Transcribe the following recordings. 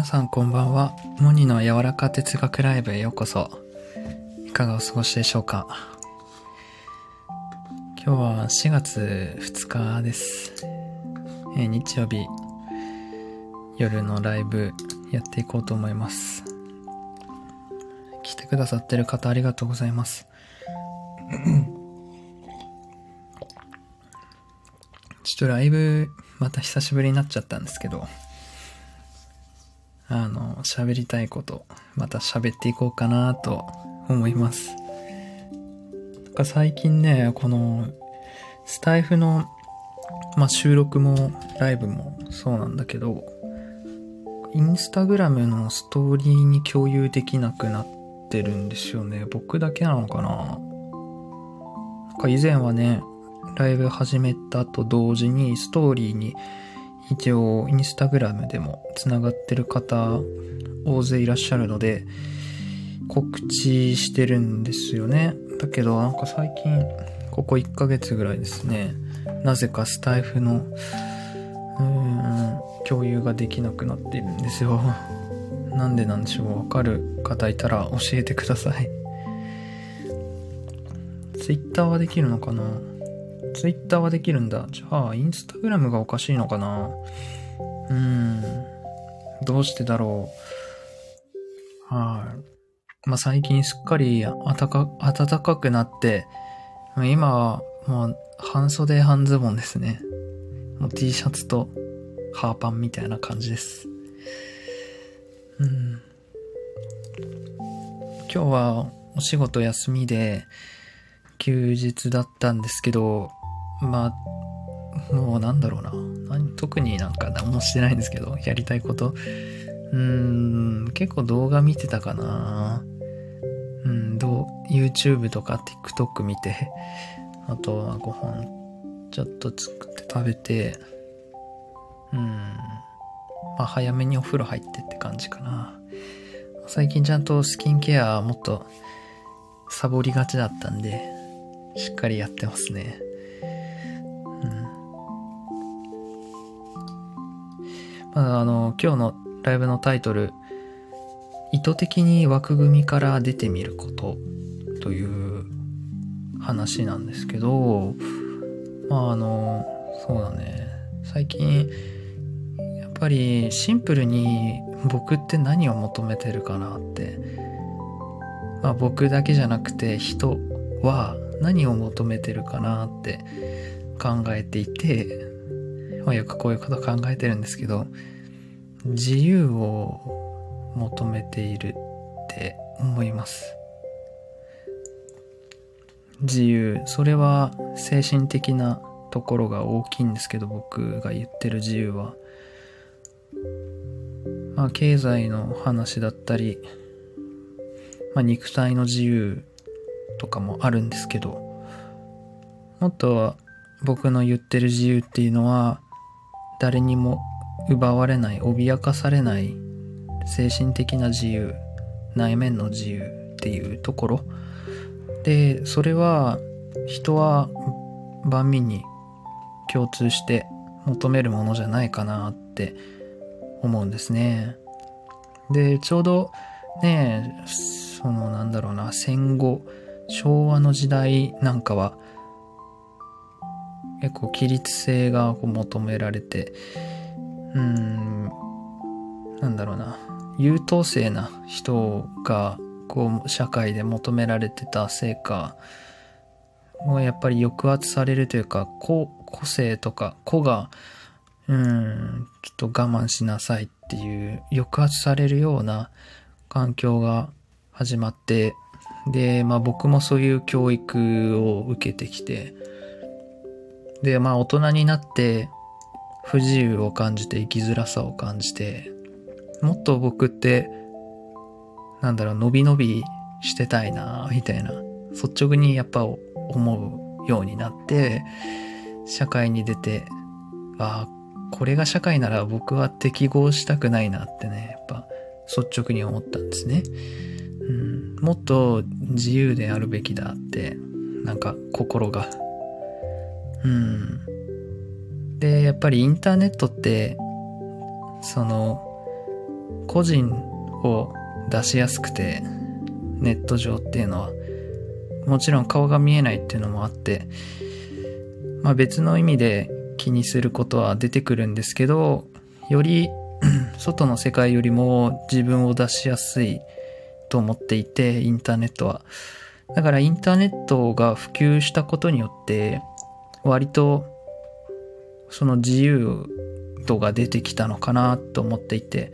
皆さんこんばんは。モニの柔らか哲学ライブへようこそ。いかがお過ごしでしょうか？今日は4月2日です。えー日曜日、夜のライブやっていこうと思います。来てくださってる方ありがとうございます。ちょっとライブ、また久しぶりになっちゃったんですけど、あの、喋りたいこと、また喋っていこうかなと思います。なんか最近ね、この、スタイフの、まあ、収録もライブもそうなんだけど、インスタグラムのストーリーに共有できなくなってるんですよね。僕だけなのかな？なんか以前はね、ライブ始めたと同時にストーリーに一応インスタグラムでもつながってる方大勢いらっしゃるので告知してるんですよね。だけどなんか最近ここ1ヶ月ぐらいですねなぜかスタイフのうーん共有ができなくなっているんですよ。なんでなんでしょうわかる方いたら教えてください。ツイッターはできるのかな？ツイッターはできるんだ。じゃあ、インスタグラムがおかしいのかな？うーん。どうしてだろう？はい。まあ、最近すっかり暖か、暖かくなって、今はもう半袖半ズボンですね。もう T シャツとハーパンみたいな感じです。うん。今日はお仕事休みで休日だったんですけど、まあ、もうなんだろうな。特になんか何もしてないんですけど、やりたいこと。うーん、結構動画見てたかな。うん、どう、YouTube とか TikTok 見て、あとはご飯ちょっと作って食べて、うん、まあ早めにお風呂入ってって感じかな。最近ちゃんとスキンケアもっとサボりがちだったんで、しっかりやってますね。まあ、あの、今日のライブのタイトル、意図的に枠組みから出てみることという話なんですけど、まああの、そうだね、最近、やっぱりシンプルに僕って何を求めてるかなって、まあ僕だけじゃなくて人は何を求めてるかなって考えていて、まあ、よくこういうこと考えてるんですけど自由を求めているって思います。自由。それは精神的なところが大きいんですけど僕が言ってる自由は。まあ経済の話だったり、まあ、肉体の自由とかもあるんですけどもっと僕の言ってる自由っていうのは誰にも奪われない脅かされない精神的な自由内面の自由っていうところ。でそれは人は万民に共通して求めるものじゃないかなって思うんですね。でちょうどねそのなんだろうな戦後昭和の時代なんかは結構規律性がこう求められてうーんなんだろうな。優等生な人がこう社会で求められてたせいかもうやっぱり抑圧されるというか個個性とか個がうんちょっと我慢しなさいっていう抑圧されるような環境が始まってでまあ僕もそういう教育を受けてきてで、まあ大人になって不自由を感じて生きづらさを感じて、もっと僕って、なんだろう、伸び伸びしてたいな、みたいな、率直にやっぱ思うようになって、社会に出て、ああ、これが社会なら僕は適合したくないなってね、やっぱ率直に思ったんですね。うん、もっと自由であるべきだって、なんか心がうん。で、やっぱりインターネットって、その、個人を出しやすくて、ネット上っていうのは、もちろん顔が見えないっていうのもあって、まあ別の意味で気にすることは出てくるんですけど、より 外の世界よりも自分を出しやすいと思っていて、インターネットは。だからインターネットが普及したことによって、割とその自由度が出てきたのかなと思っていて、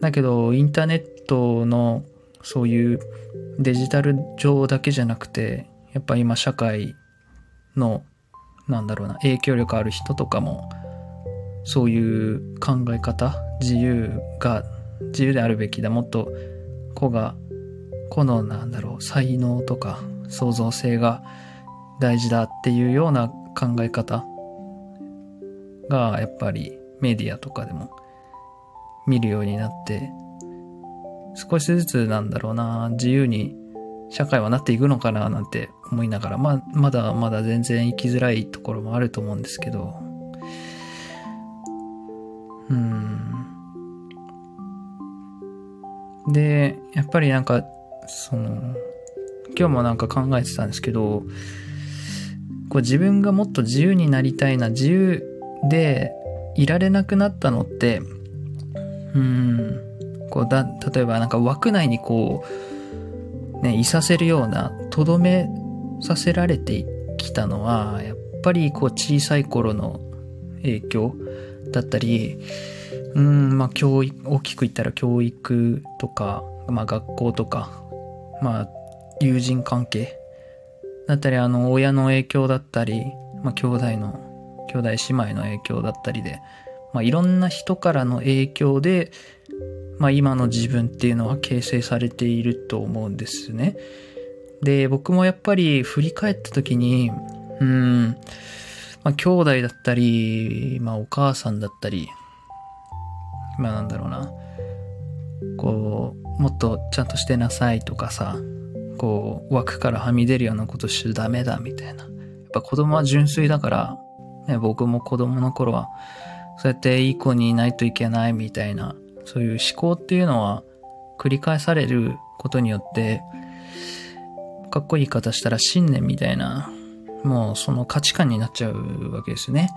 だけどインターネットのそういうデジタル上だけじゃなくて、やっぱ今社会の、なんだろうな、影響力ある人とかも、そういう考え方、自由が、自由であるべきだ、もっと子が、子のなんだろう、才能とか創造性が大事だっていうような考え方が、やっぱりメディアとかでも見るようになって、少しずつなんだろうな、自由に社会はなっていくのかななんて思いながら、ま、まだまだ全然生きづらいところもあると思うんですけど、うん。で、やっぱりなんか、その、今日もなんか考えてたんですけど、こう自分がもっと自由になりたいな、自由でいられなくなったのって、うん、こうだ、例えばなんか枠内にこう、ね、いさせるような、とどめさせられてきたのは、やっぱりこう小さい頃の影響だったり、うん、まあ教育、大きく言ったら教育とか、まあ学校とか、まあ友人関係だったり、あの親の影響だったり、まあ兄弟の、兄弟姉妹の影響だったりで、まあいろんな人からの影響で、まあ今の自分っていうのは形成されていると思うんですね。で、僕もやっぱり振り返った時に、うん、まあ兄弟だったり、まあお母さんだったり、まあなんだろうな、こう、もっとちゃんとしてなさいとかさ、こう、枠からはみ出るようなことしちゃダメだみたいな。やっぱ子供は純粋だから、ね、僕も子供の頃は、そうやっていい子にいないといけないみたいなそういう思考っていうのは繰り返されることによって、かっこいい言い方したら信念みたいな、もうその価値観になっちゃうわけですよね。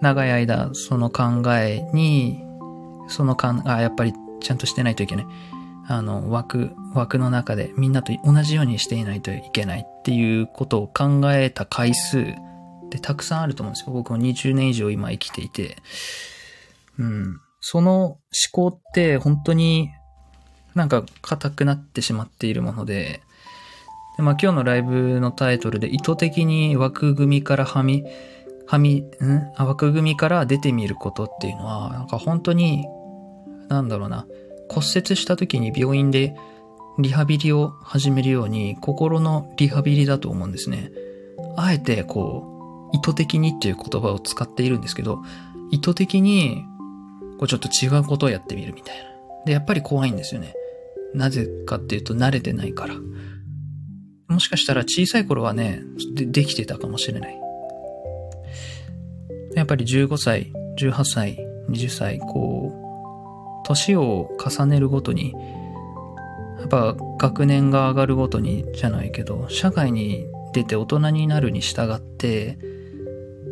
長い間、その考えに、その考え、あ、やっぱりちゃんとしてないといけない。あの、枠、枠の中でみんなと同じようにしていないといけないっていうことを考えた回数ってたくさんあると思うんですよ。僕も20年以上今生きていて。うん。その思考って本当になんか硬くなってしまっているもので、でまあ今日のライブのタイトルで意図的に枠組みからはみ、はみ、ん？枠組みから出てみることっていうのは、なんか本当に、なんだろうな、骨折した時に病院でリハビリを始めるように、心のリハビリだと思うんですね。あえてこう、意図的にっていう言葉を使っているんですけど、意図的にこうちょっと違うことをやってみるみたいな。で、やっぱり怖いんですよね。なぜかっていうと慣れてないから。もしかしたら小さい頃はね、でできてたかもしれない。やっぱり15歳、18歳、20歳、こう、年を重ねるごとに、やっぱ学年が上がるごとにじゃないけど、社会に出て大人になるに従って、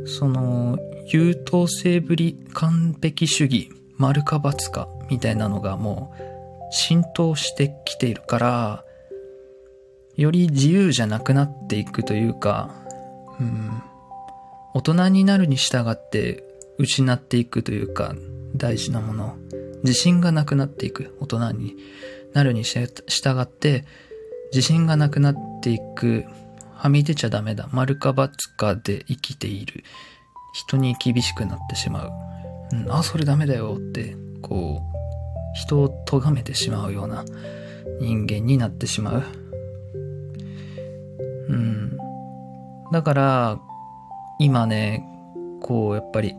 その優等生ぶり、完璧主義、丸か×か、みたいなのがもう浸透してきているから、より自由じゃなくなっていくというか、うん、大人になるに従って失っていくというか、大事なもの、自信がなくなっていく、大人になるにし従って、自信がなくなっていく、はみ出ちゃダメだ、丸か×かで生きている。人に厳しくなってしまう。うん、あ、それダメだよって、こう、人を咎めてしまうような人間になってしまう。うん。だから、今ね、こう、やっぱり、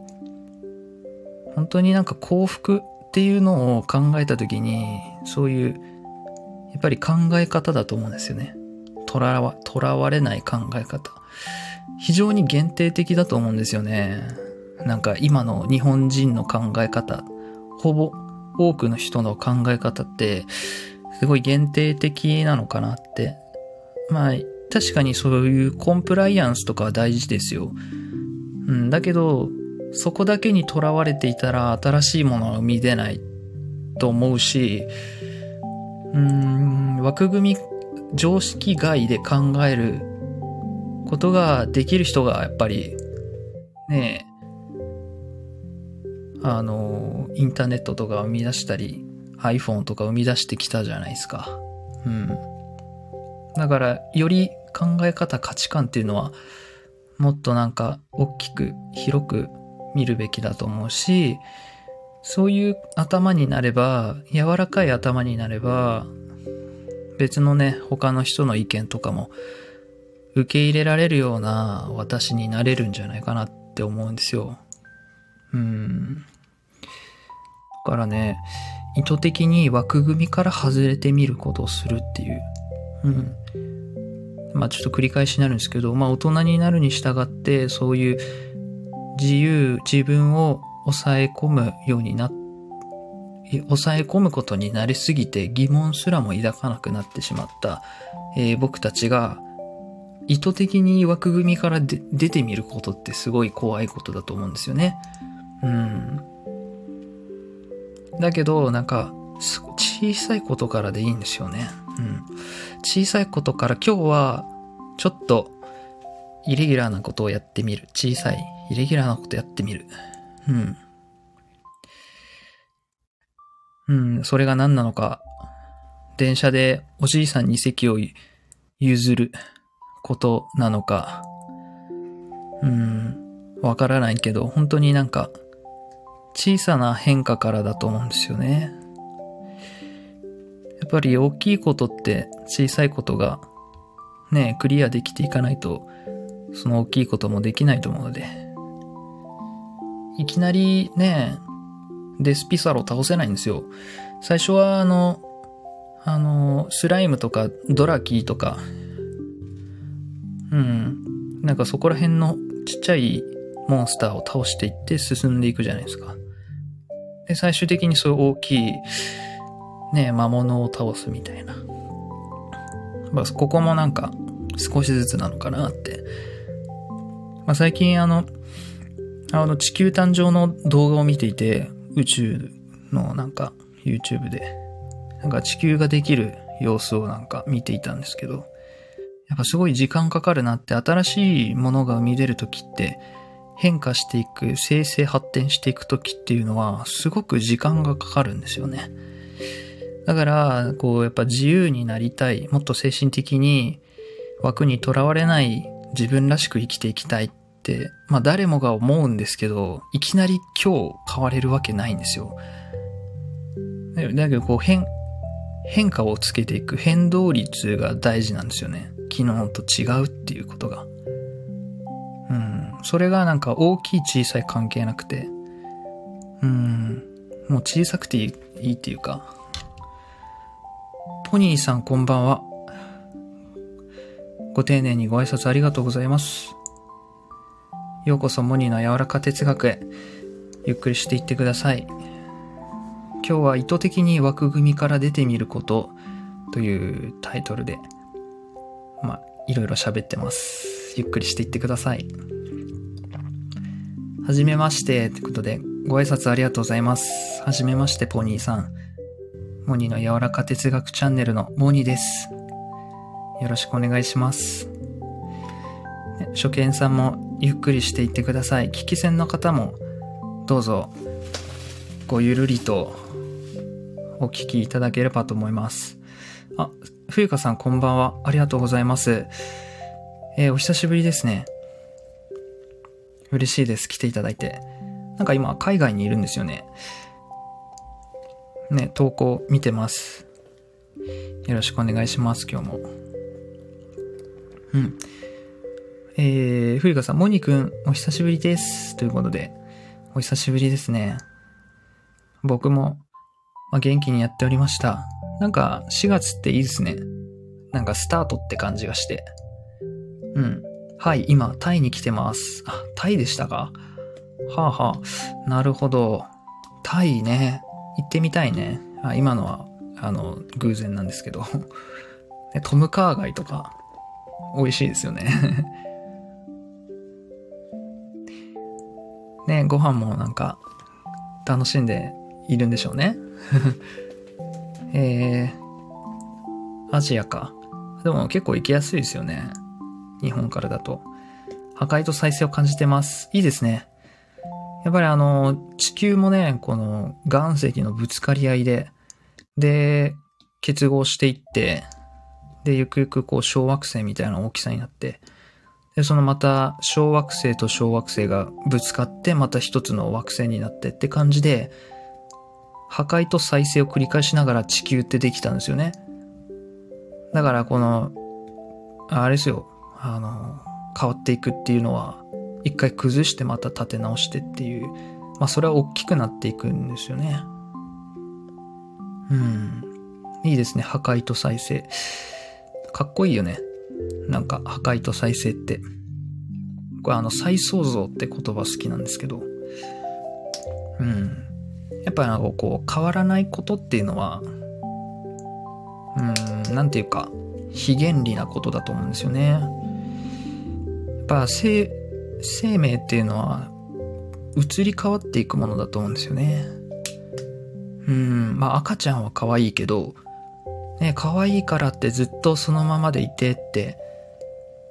本当になんか幸福っていうのを考えたときに、そういう、やっぱり考え方だと思うんですよね。とらわ、とらわれない考え方。非常に限定的だと思うんですよね。なんか今の日本人の考え方、ほぼ多くの人の考え方って、すごい限定的なのかなって。まあ、確かにそういうコンプライアンスとかは大事ですよ。うん、だけど、そこだけにとらわれていたら新しいものは生み出ないと思うし、うーん、枠組み、常識外で考えることができる人がやっぱり、ねえ、あの、インターネットとか生み出したり、iPhone とか生み出してきたじゃないですか。うん。だから、より考え方、価値観っていうのは、もっとなんか、大きく、広く見るべきだと思うし、そういう頭になれば、柔らかい頭になれば、別のね、他の人の意見とかも受け入れられるような私になれるんじゃないかなって思うんですよ。うん。だからね、意図的に枠組みから外れてみることをするっていう。うん。まあちょっと繰り返しになるんですけど、まあ大人になるに従って、そういう自由、自分を抑え込むようにな抑え込むことになりすぎて疑問すらも抱かなくなってしまった、えー僕たちが意図的に枠組みからで出てみることってすごい怖いことだと思うんですよね。うん。だけど、なんか、小さいことからでいいんですよね。うん。小さいことから今日は、ちょっと、イレギュラーなことをやってみる。小さい、イレギュラーなことやってみる。うん。うん、それが何なのか。電車でおじいさんに席を譲ることなのか。うん、わからないけど、本当になんか、小さな変化からだと思うんですよね。やっぱり大きいことって小さいことがね、クリアできていかないと、その大きいこともできないと思うので。いきなりね、デスピサロ倒せないんですよ。最初はあの、あの、スライムとかドラキーとか、うん、なんかそこら辺のちっちゃいモンスターを倒していって進んでいくじゃないですか。で、最終的にそういう大きい、ね、魔物を倒すみたいな。まあ、ここもなんか少しずつなのかなって。まあ、最近あの、あの地球誕生の動画を見ていて、宇宙のなんか YouTube で、なんか地球ができる様子をなんか見ていたんですけど、やっぱすごい時間かかるなって新しいものが生み出るときって変化していく、生成発展していくときっていうのはすごく時間がかかるんですよね。だから、こうやっぱ自由になりたい、もっと精神的に枠にとらわれない自分らしく生きていきたいっ、まあ誰もが思うんですけど、いきなり今日変われるわけないんですよ。だけどこう変、変化をつけていく変動率が大事なんですよね。昨日と違うっていうことが。うん。それがなんか大きい小さい関係なくて、うん。もう小さくていいっていうか。ポニーさんこんばんは。ご丁寧にご挨拶ありがとうございます。ようこそモニーの柔らか哲学へ。ゆっくりしていってください。今日は意図的に枠組みから出てみることというタイトルで、まあ、いろいろ喋ってます。ゆっくりしていってください。はじめまして、ってことで、ご挨拶ありがとうございます。はじめまして、ポニーさん。モニーの柔らか哲学チャンネルのモニーです。よろしくお願いします。初見さんもゆっくりしていってください。聞き戦の方もどうぞごゆるりとお聞きいただければと思います。あ、冬香さんこんばんは。ありがとうございます。えーお久しぶりですね。嬉しいです。来ていただいて。なんか今海外にいるんですよね。ね、投稿見てます。よろしくお願いします、今日も。うん。えー、冬香さん、モニくん、お久しぶりです。ということで、お久しぶりですね。僕も、まあ、元気にやっておりました。なんか、4月っていいですね。なんか、スタートって感じがして。うん。はい、今、タイに来てます。あ、タイでしたか？はあはあ。なるほど。タイね。行ってみたいね。あ今のは、あの、偶然なんですけど。トムカーガイとか、美味しいですよね。ね、ご飯もなんか、楽しんでいるんでしょうね。えー、アジアか。でも結構行きやすいですよね。日本からだと。破壊と再生を感じてます。いいですね。やっぱりあの、地球もね、この岩石のぶつかり合いで、で、結合していって、で、ゆくゆくこう小惑星みたいな大きさになって、で、そのまた小惑星と小惑星がぶつかってまた一つの惑星になってって感じで、破壊と再生を繰り返しながら地球ってできたんですよね。だからこの、あれですよ、あの、変わっていくっていうのは、一回崩してまた立て直してっていう、まあそれは大きくなっていくんですよね。うん。いいですね、破壊と再生。かっこいいよね。なんか、破壊と再生って。これあの、再創造って言葉好きなんですけど。うん。やっぱなんかこう、変わらないことっていうのは、うん、なんていうか、非原理なことだと思うんですよね。やっぱ生、生命っていうのは、移り変わっていくものだと思うんですよね。うん、まあ赤ちゃんは可愛いけど、ね、可愛いからってずっとそのままでいてって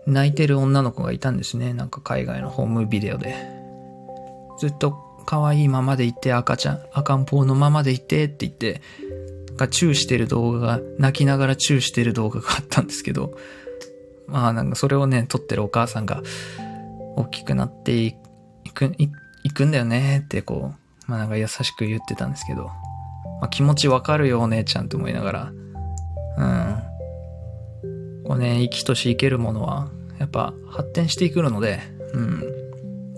泣いてる女の子がいたんですね。なんか海外のホームビデオで。ずっと可愛いままでいて赤ちゃん、赤ん坊のままでいてって言って、がチューしてる動画が、泣きながらチューしてる動画があったんですけど、まあなんかそれをね、撮ってるお母さんが、大きくなっていく、いいくんだよねってこう、まあなんか優しく言ってたんですけど、まあ気持ちわかるよお姉ちゃんって思いながら、うん。こうね、生きとし生けるものは、やっぱ発展していくので、うん。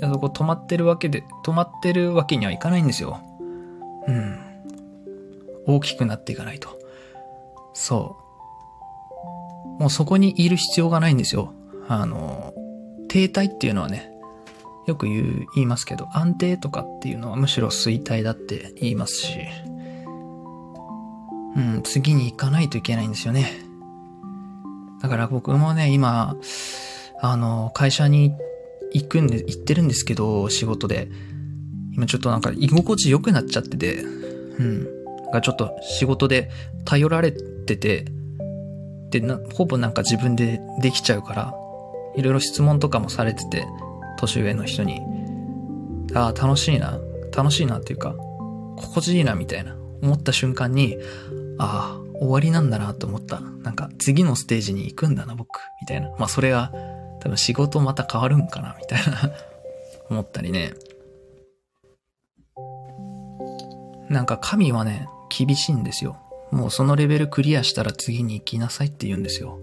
そこ止まってるわけで、止まってるわけにはいかないんですよ。うん。大きくなっていかないと。そう。もうそこにいる必要がないんですよ。あの、停滞っていうのはね、よく言う、言いますけど、安定とかっていうのはむしろ衰退だって言いますし、うん、次に行かないといけないんですよね。だから僕もね、今、あの、会社に行くんで、行ってるんですけど、仕事で。今ちょっとなんか居心地良くなっちゃってて、うん。がちょっと仕事で頼られてて、で、な、ほぼなんか自分でできちゃうから、いろいろ質問とかもされてて、年上の人に、ああ、楽しいな、楽しいなっていうか、心地いいなみたいな、思った瞬間に、ああ、終わりなんだなと思った。なんか次のステージに行くんだな、僕、みたいな。まあそれが、多分仕事また変わるんかな、みたいな 思ったりね。なんか神はね、厳しいんですよ。もうそのレベルクリアしたら次に行きなさいって言うんですよ。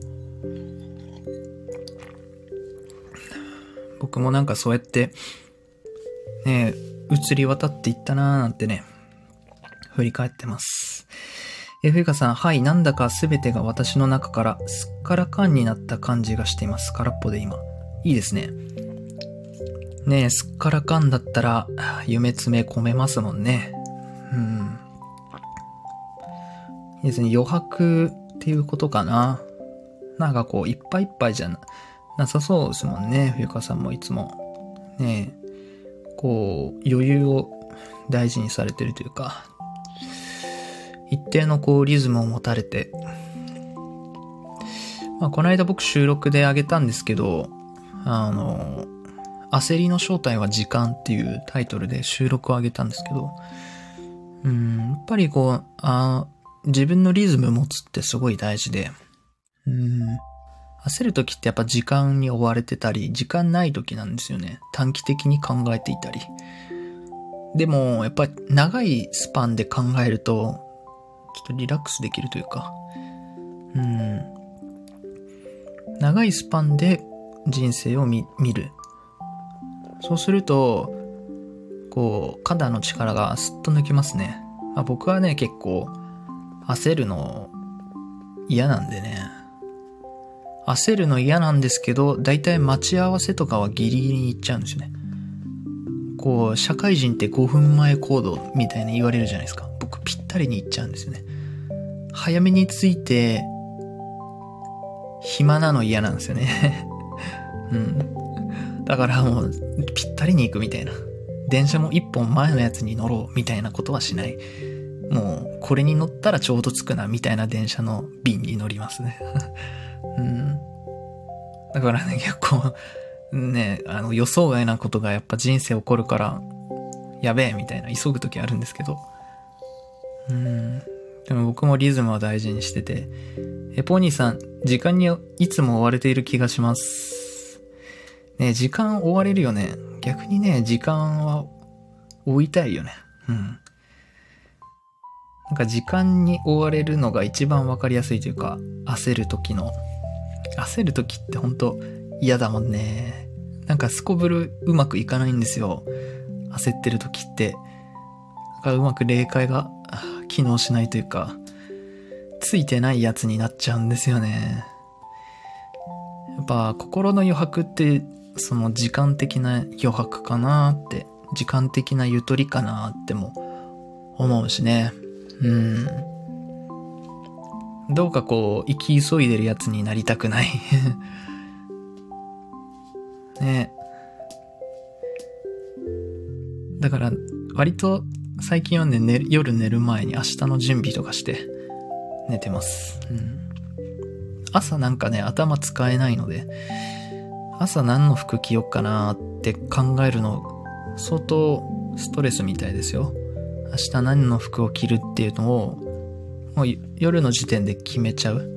僕もなんかそうやって、ね、移り渡っていったなーなんてね、振り返ってます。え、ふゆかさん、はい、なんだかすべてが私の中からすっからかんになった感じがしています。空っぽで今。いいですね。ねえ、すっからかんだったら、夢詰め込めますもんね。うん。いいですね。余白っていうことかな。なんかこう、いっぱいいっぱいじゃな、なさそうですもんね。冬川さんもいつも。ねえこう、余裕を大事にされてるというか、一定のこう、リズムを持たれて、まあ、この間僕収録であげたんですけど、あの、焦りの正体は時間っていうタイトルで収録をあげたんですけど、うん、やっぱりこう、あ自分のリズム持つってすごい大事で、うん、焦る時ってやっぱ時間に追われてたり、時間ない時なんですよね。短期的に考えていたり。でも、やっぱり長いスパンで考えると、ちょっとリラックスできるというか、うん。長いスパンで人生を見る。そうすると、こう、肩の力がすっと抜けますね。あ僕はね、結構、焦るの嫌なんでね。焦るの嫌なんですけど、だいたい待ち合わせとかはギリギリに行っちゃうんですよね。こう、社会人って5分前行動みたいに言われるじゃないですか。僕ぴったりに行っちゃうんですよね。早めに着いて、暇なの嫌なんですよね。うん。だからもう、ぴったりに行くみたいな。電車も一本前のやつに乗ろうみたいなことはしない。もう、これに乗ったらちょうど着くなみたいな電車の便に乗りますね。うん。だからね、結構、ね、あの予想外なことがやっぱ人生起こるから、やべえみたいな急ぐ時あるんですけど。うん。でも僕もリズムは大事にしてて。え、ポニーさん、時間にいつも追われている気がします。ね、時間追われるよね。逆にね、時間は追いたいよね。うん。なんか時間に追われるのが一番わかりやすいというか、焦る時の。焦る時ってほんと嫌だもんね。なんかすこぶるうまくいかないんですよ。焦ってる時って。うまく霊界が機能しないというか、ついてないやつになっちゃうんですよね。やっぱ心の余白ってその時間的な余白かなって、時間的なゆとりかなっても思うしね。うん。どうかこう、生き急いでるやつになりたくない ねだから、割と最近はね、寝夜寝る前に明日の準備とかして寝てます。うん。朝なんかね、頭使えないので、朝何の服着よっかなって考えるの相当ストレスみたいですよ。明日何の服を着るっていうのをもう夜の時点で決めちゃう。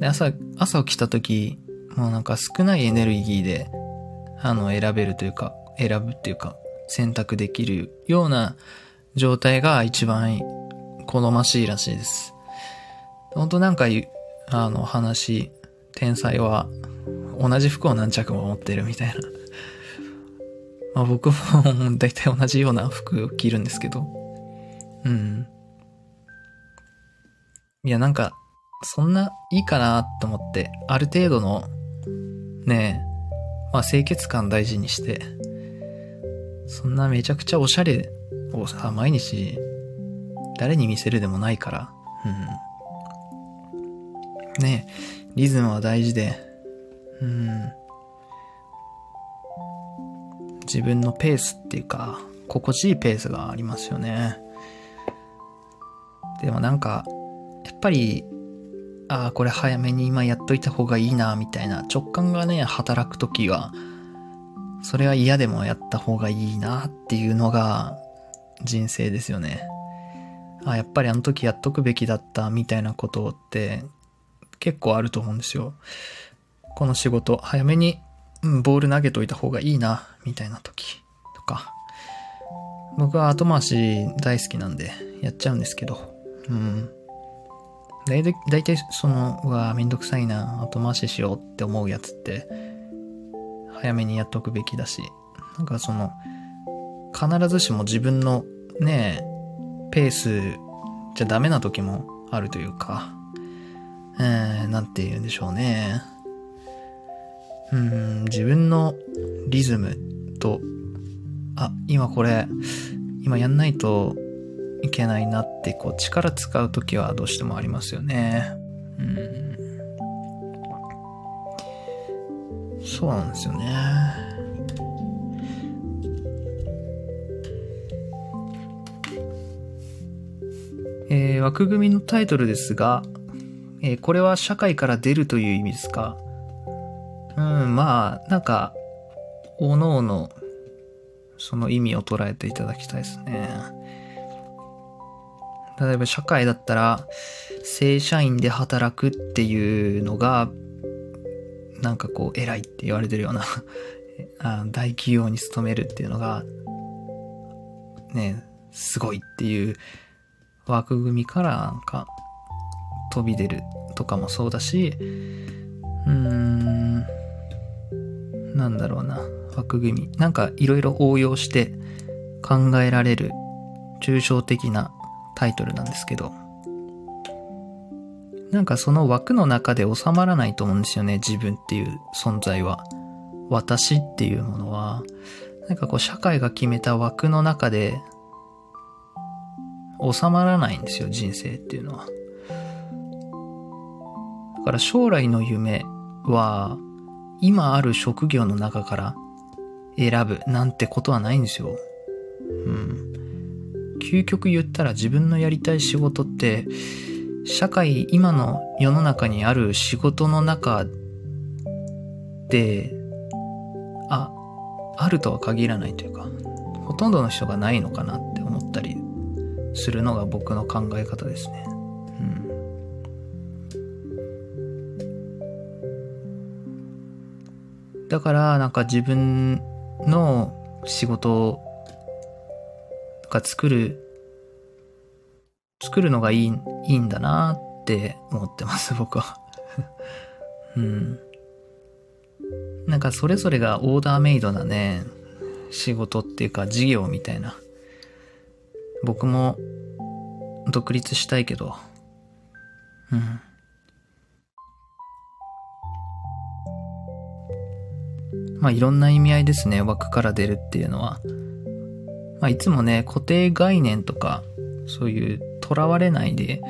で、朝、朝起きた時、もうなんか少ないエネルギーで、あの、選べるというか、選ぶっていうか、選択できるような状態が一番好ましいらしいです。本当なんか、あの話、天才は同じ服を何着も持ってるみたいな。まあ僕も大体同じような服を着るんですけど。うん。いやなんか、そんないいかなと思って、ある程度の、ねえ、まあ清潔感大事にして、そんなめちゃくちゃおしゃれをさ、毎日、誰に見せるでもないから、うん。ねえ、リズムは大事で、うん。自分のペースっていうか、心地いいペースがありますよね。でもなんか、やっぱり、ああ、これ早めに今やっといた方がいいな、みたいな直感がね、働くときは、それは嫌でもやった方がいいなっていうのが人生ですよね。あやっぱりあの時やっとくべきだったみたいなことって結構あると思うんですよ。この仕事早めに、うん、ボール投げといた方がいいなみたいな時とか。僕は後回し大好きなんでやっちゃうんですけど。うん。だいたいその、うわめんどくさいな後回ししようって思うやつって早めにやっとくべきだし、なんかその、必ずしも自分のね、ペースじゃダメな時もあるというか、えー、なんて言うんでしょうね。うん、自分のリズムと、あ、今これ、今やんないといけないなって、こう力使う時はどうしてもありますよね。うん。そうなんですよね。えー、枠組みのタイトルですが、えー、これは社会から出るという意味ですか？うん、まあ、なんか、おのおの、その意味を捉えていただきたいですね。例えば社会だったら、正社員で働くっていうのがなんかこう、偉いって言われてるような あ大企業に勤めるっていうのが、ね、すごいっていう枠組みからなんか飛び出るとかもそうだし、うーん、なんだろうな、枠組み。なんかいろいろ応用して考えられる抽象的なタイトルなんですけど、なんかその枠の中で収まらないと思うんですよね、自分っていう存在は。私っていうものは、なんかこう社会が決めた枠の中で収まらないんですよ、人生っていうのは。だから将来の夢は、今ある職業の中から選ぶなんてことはないんですよ。うん。究極言ったら自分のやりたい仕事って、社会、今の世の中にある仕事の中で、あ、あるとは限らないというか、ほとんどの人がないのかなって思ったりするのが僕の考え方ですね。うん。だからなんか自分の仕事が作る、作るのがいい、いいんだなって思ってます、僕は。うん。なんかそれぞれがオーダーメイドなね、仕事っていうか事業みたいな。僕も独立したいけど、うん。まあいろんな意味合いですね、枠から出るっていうのは。まあいつもね、固定概念とか、そういう囚われないで、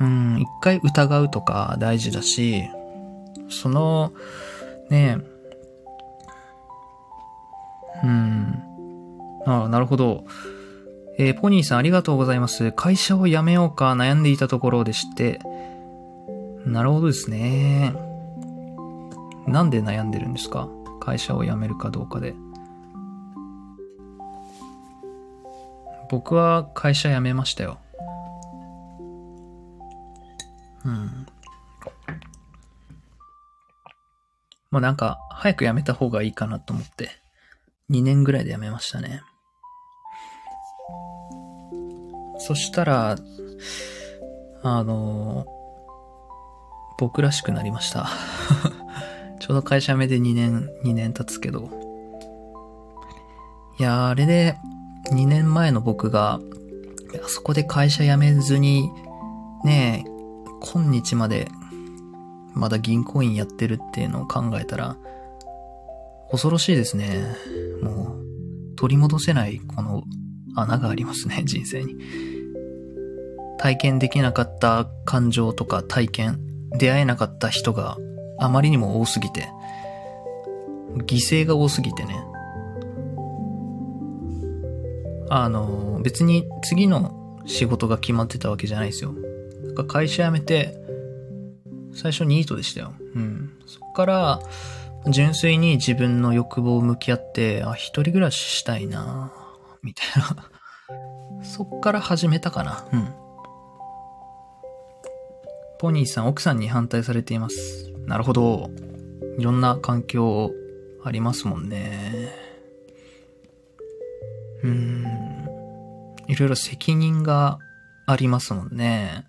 うん、一回疑うとか大事だし、その、ねうん。ああ、なるほど。えー、ポニーさんありがとうございます。会社を辞めようか悩んでいたところでして。なるほどですね。なんで悩んでるんですか？会社を辞めるかどうかで。僕は会社辞めましたよ。うん。まあなんか、早く辞めた方がいいかなと思って、2年ぐらいで辞めましたね。そしたら、あの、僕らしくなりました。ちょうど会社辞めて2年、2年経つけど。いやあれで、2年前の僕が、あそこで会社辞めずに、ねえ、今日まで、まだ銀行員やってるっていうのを考えたら、恐ろしいですね。もう、取り戻せないこの穴がありますね、人生に。体験できなかった感情とか体験、出会えなかった人があまりにも多すぎて、犠牲が多すぎてね。あの、別に次の仕事が決まってたわけじゃないですよ。なんか会社辞めて、最初ニートでしたよ。うん。そっから、純粋に自分の欲望を向き合って、あ、一人暮らししたいなみたいな。そっから始めたかな。うん。ポニーさん、奥さんに反対されています。なるほど。いろんな環境ありますもんね。うーん。いろいろ責任がありますもんね。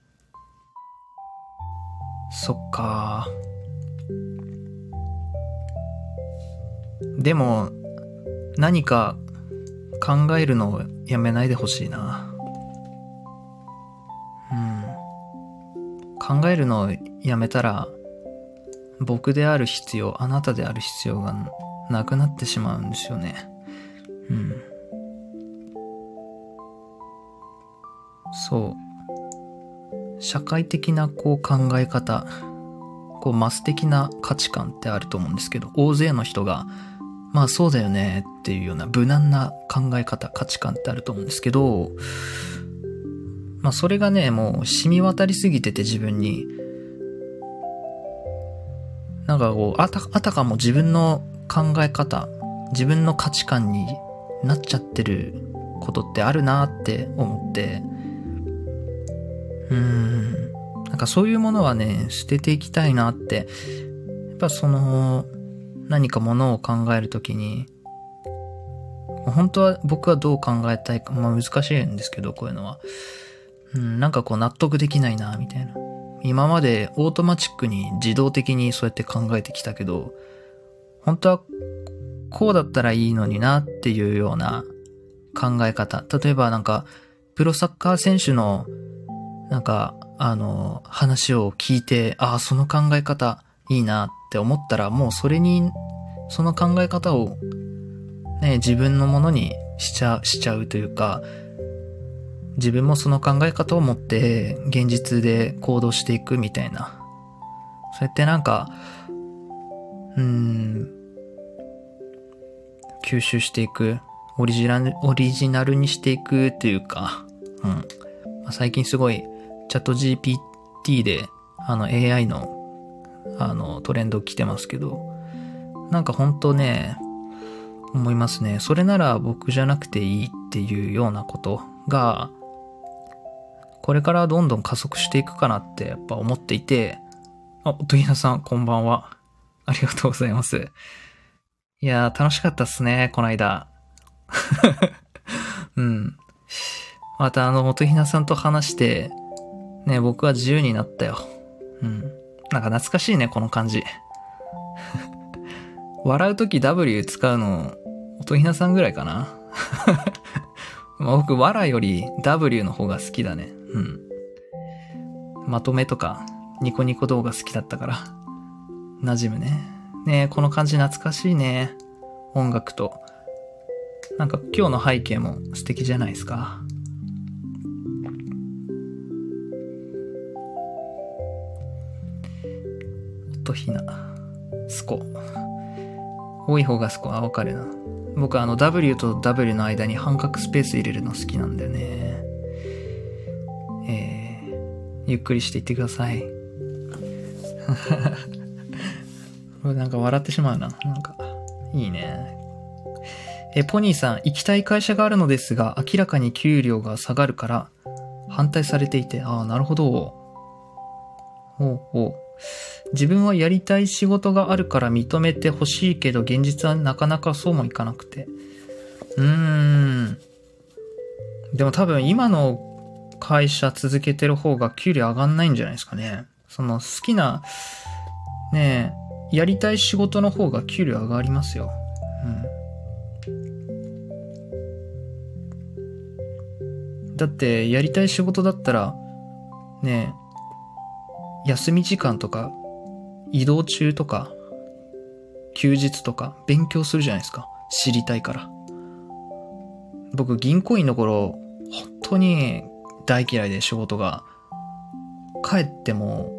そっか。でも、何か考えるのをやめないでほしいな。うん。考えるのをやめたら、僕である必要、あなたである必要がなくなってしまうんですよね。うん。そう。社会的なこう考え方、こうマス的な価値観ってあると思うんですけど、大勢の人が、まあそうだよねっていうような無難な考え方、価値観ってあると思うんですけど、まあそれがね、もう染み渡りすぎてて自分に、なんかこう、あた、あたかも自分の考え方、自分の価値観になっちゃってることってあるなって思って、うん、なんかそういうものはね、捨てていきたいなって、やっぱその、何かものを考えるときに、本当は僕はどう考えたいか、まあ難しいんですけど、こういうのは。うん、なんかこう納得できないな、みたいな。今までオートマチックに自動的にそうやって考えてきたけど、本当はこうだったらいいのになっていうような考え方。例えばなんか、プロサッカー選手の、なんか、あの、話を聞いて、ああ、その考え方いいなって思ったら、もうそれに、その考え方を、ね、自分のものにしちゃ、しちゃうというか、自分もその考え方を持って現実で行動していくみたいな。そうやってなんか、うん、吸収していく、オリジナル、オリジナルにしていくっていうか、うん。最近すごい、チャット GPT で、あの AI の、あのトレンド来てますけど、なんか本当ね、思いますね。それなら僕じゃなくていいっていうようなことが、これからどんどん加速していくかなってやっぱ思っていて、あ、音ひなさん、こんばんは。ありがとうございます。いやー、楽しかったっすね、この間。うん。またあの、音ひなさんと話して、ね、僕は自由になったよ。うん。なんか懐かしいね、この感じ。笑うとき W 使うの、音ひなさんぐらいかな。僕、笑より W の方が好きだね。うん。まとめとか、ニコニコ動画好きだったから。馴染むね。ねこの感じ懐かしいね。音楽と。なんか今日の背景も素敵じゃないですか。とひな。スコ。多い方がスコ。あ、わかるな。僕あの W と W の間に半角スペース入れるの好きなんだよね。えー、ゆっくりしていってください。こ れなんか笑ってしまうな。なんか、いいね。え、ポニーさん、行きたい会社があるのですが、明らかに給料が下がるから、反対されていて、ああ、なるほど。ほうほう。自分はやりたい仕事があるから認めてほしいけど、現実はなかなかそうもいかなくて。うーん。でも多分今の会社続けてる方が給料上がんないんじゃないですかね。その好きな、ねえ、やりたい仕事の方が給料上がりますよ。うん。だって、やりたい仕事だったら、ねえ、休み時間とか、移動中とか、休日とか、勉強するじゃないですか。知りたいから。僕、銀行員の頃、本当に大嫌いで仕事が。帰っても、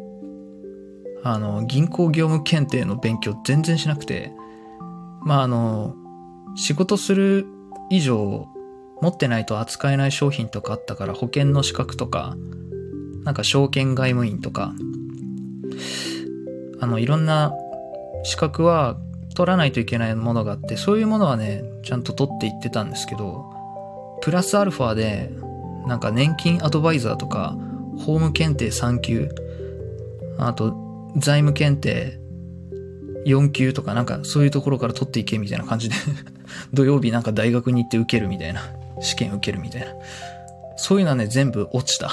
あの、銀行業務検定の勉強全然しなくて、まあ、あの、仕事する以上、持ってないと扱えない商品とかあったから保険の資格とか、なんか証券外務員とか、あの、いろんな資格は取らないといけないものがあって、そういうものはね、ちゃんと取っていってたんですけど、プラスアルファで、なんか年金アドバイザーとか、法務検定3級、あと、財務検定4級とかなんかそういうところから取っていけみたいな感じで 土曜日なんか大学に行って受けるみたいな。試験受けるみたいな。そういうのはね、全部落ちた。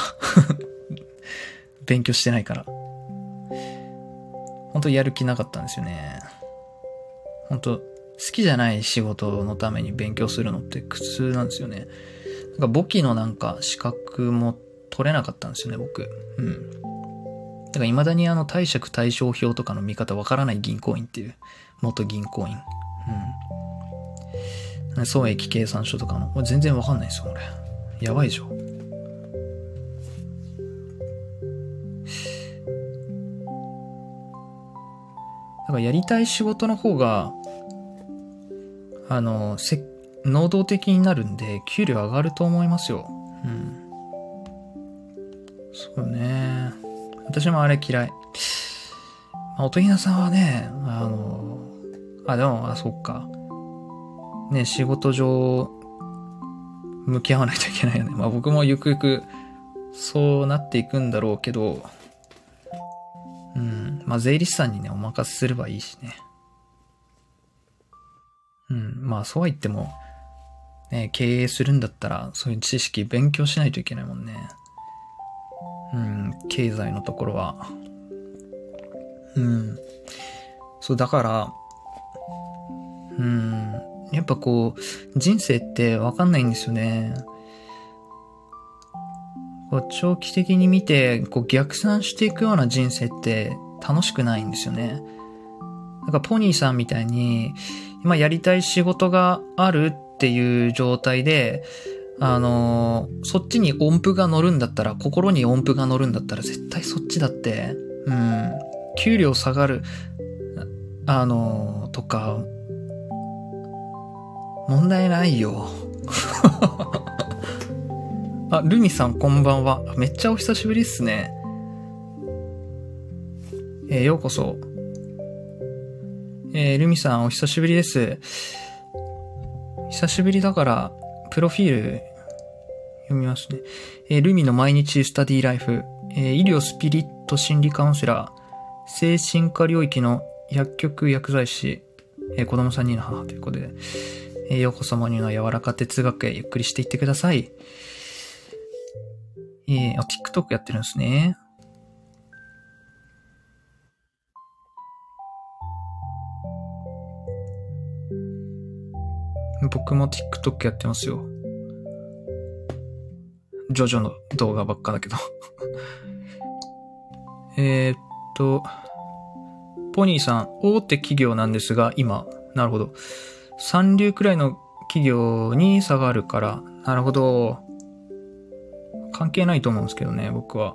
勉強してないから。本当やる気なかったんですよね。本当好きじゃない仕事のために勉強するのって苦痛なんですよね。なんか簿記のなんか資格も取れなかったんですよね、僕。うん。だから未だにあの貸借対照表とかの見方わからない銀行員っていう、元銀行員。うん。損益計算書とかの、全然わかんないですよ、俺。やばいでしょ。だからやりたい仕事の方が、あの、せ、能動的になるんで、給料上がると思いますよ。うん。そうね。私もあれ嫌い。まあ、音ひなさんはね、あの、あ、でも、あ、そっか。ね、仕事上、向き合わないといけないよね。まあ僕もゆくゆく、そうなっていくんだろうけど、うん。まあ、税理士さんにね、お任せすればいいしね。うん。まあ、そうは言っても、ね、経営するんだったら、そういう知識勉強しないといけないもんね。うん。経済のところは。うん。そう、だから、うん。やっぱこう、人生ってわかんないんですよね。こう長期的に見てこう逆算していくような人生って楽しくないんですよね。なんかポニーさんみたいに今やりたい仕事があるっていう状態で、あのーそっちに音符が乗るんだったら、心に音符が乗るんだったら絶対そっちだって。うん。給料下がる、あのーとか、問題ないよ。あ、ルミさんこんばんは。めっちゃお久しぶりっすね。えーようこそ。えールミさんお久しぶりです。久しぶりだから、プロフィール読みますね。えールミの毎日スタディライフ、え医療スピリット心理カウンセラー、精神科領域の薬局薬剤師、え子供3人の母ということで、えーようこそモニュの柔らか哲学へゆっくりしていってください。えー、あ、TikTok やってるんですね。僕も TikTok やってますよ。ジョジョの動画ばっかだけど。えっと、ポニーさん、大手企業なんですが、今、なるほど。三流くらいの企業に差があるから、なるほど。関係ないと思うんですけどね、僕は。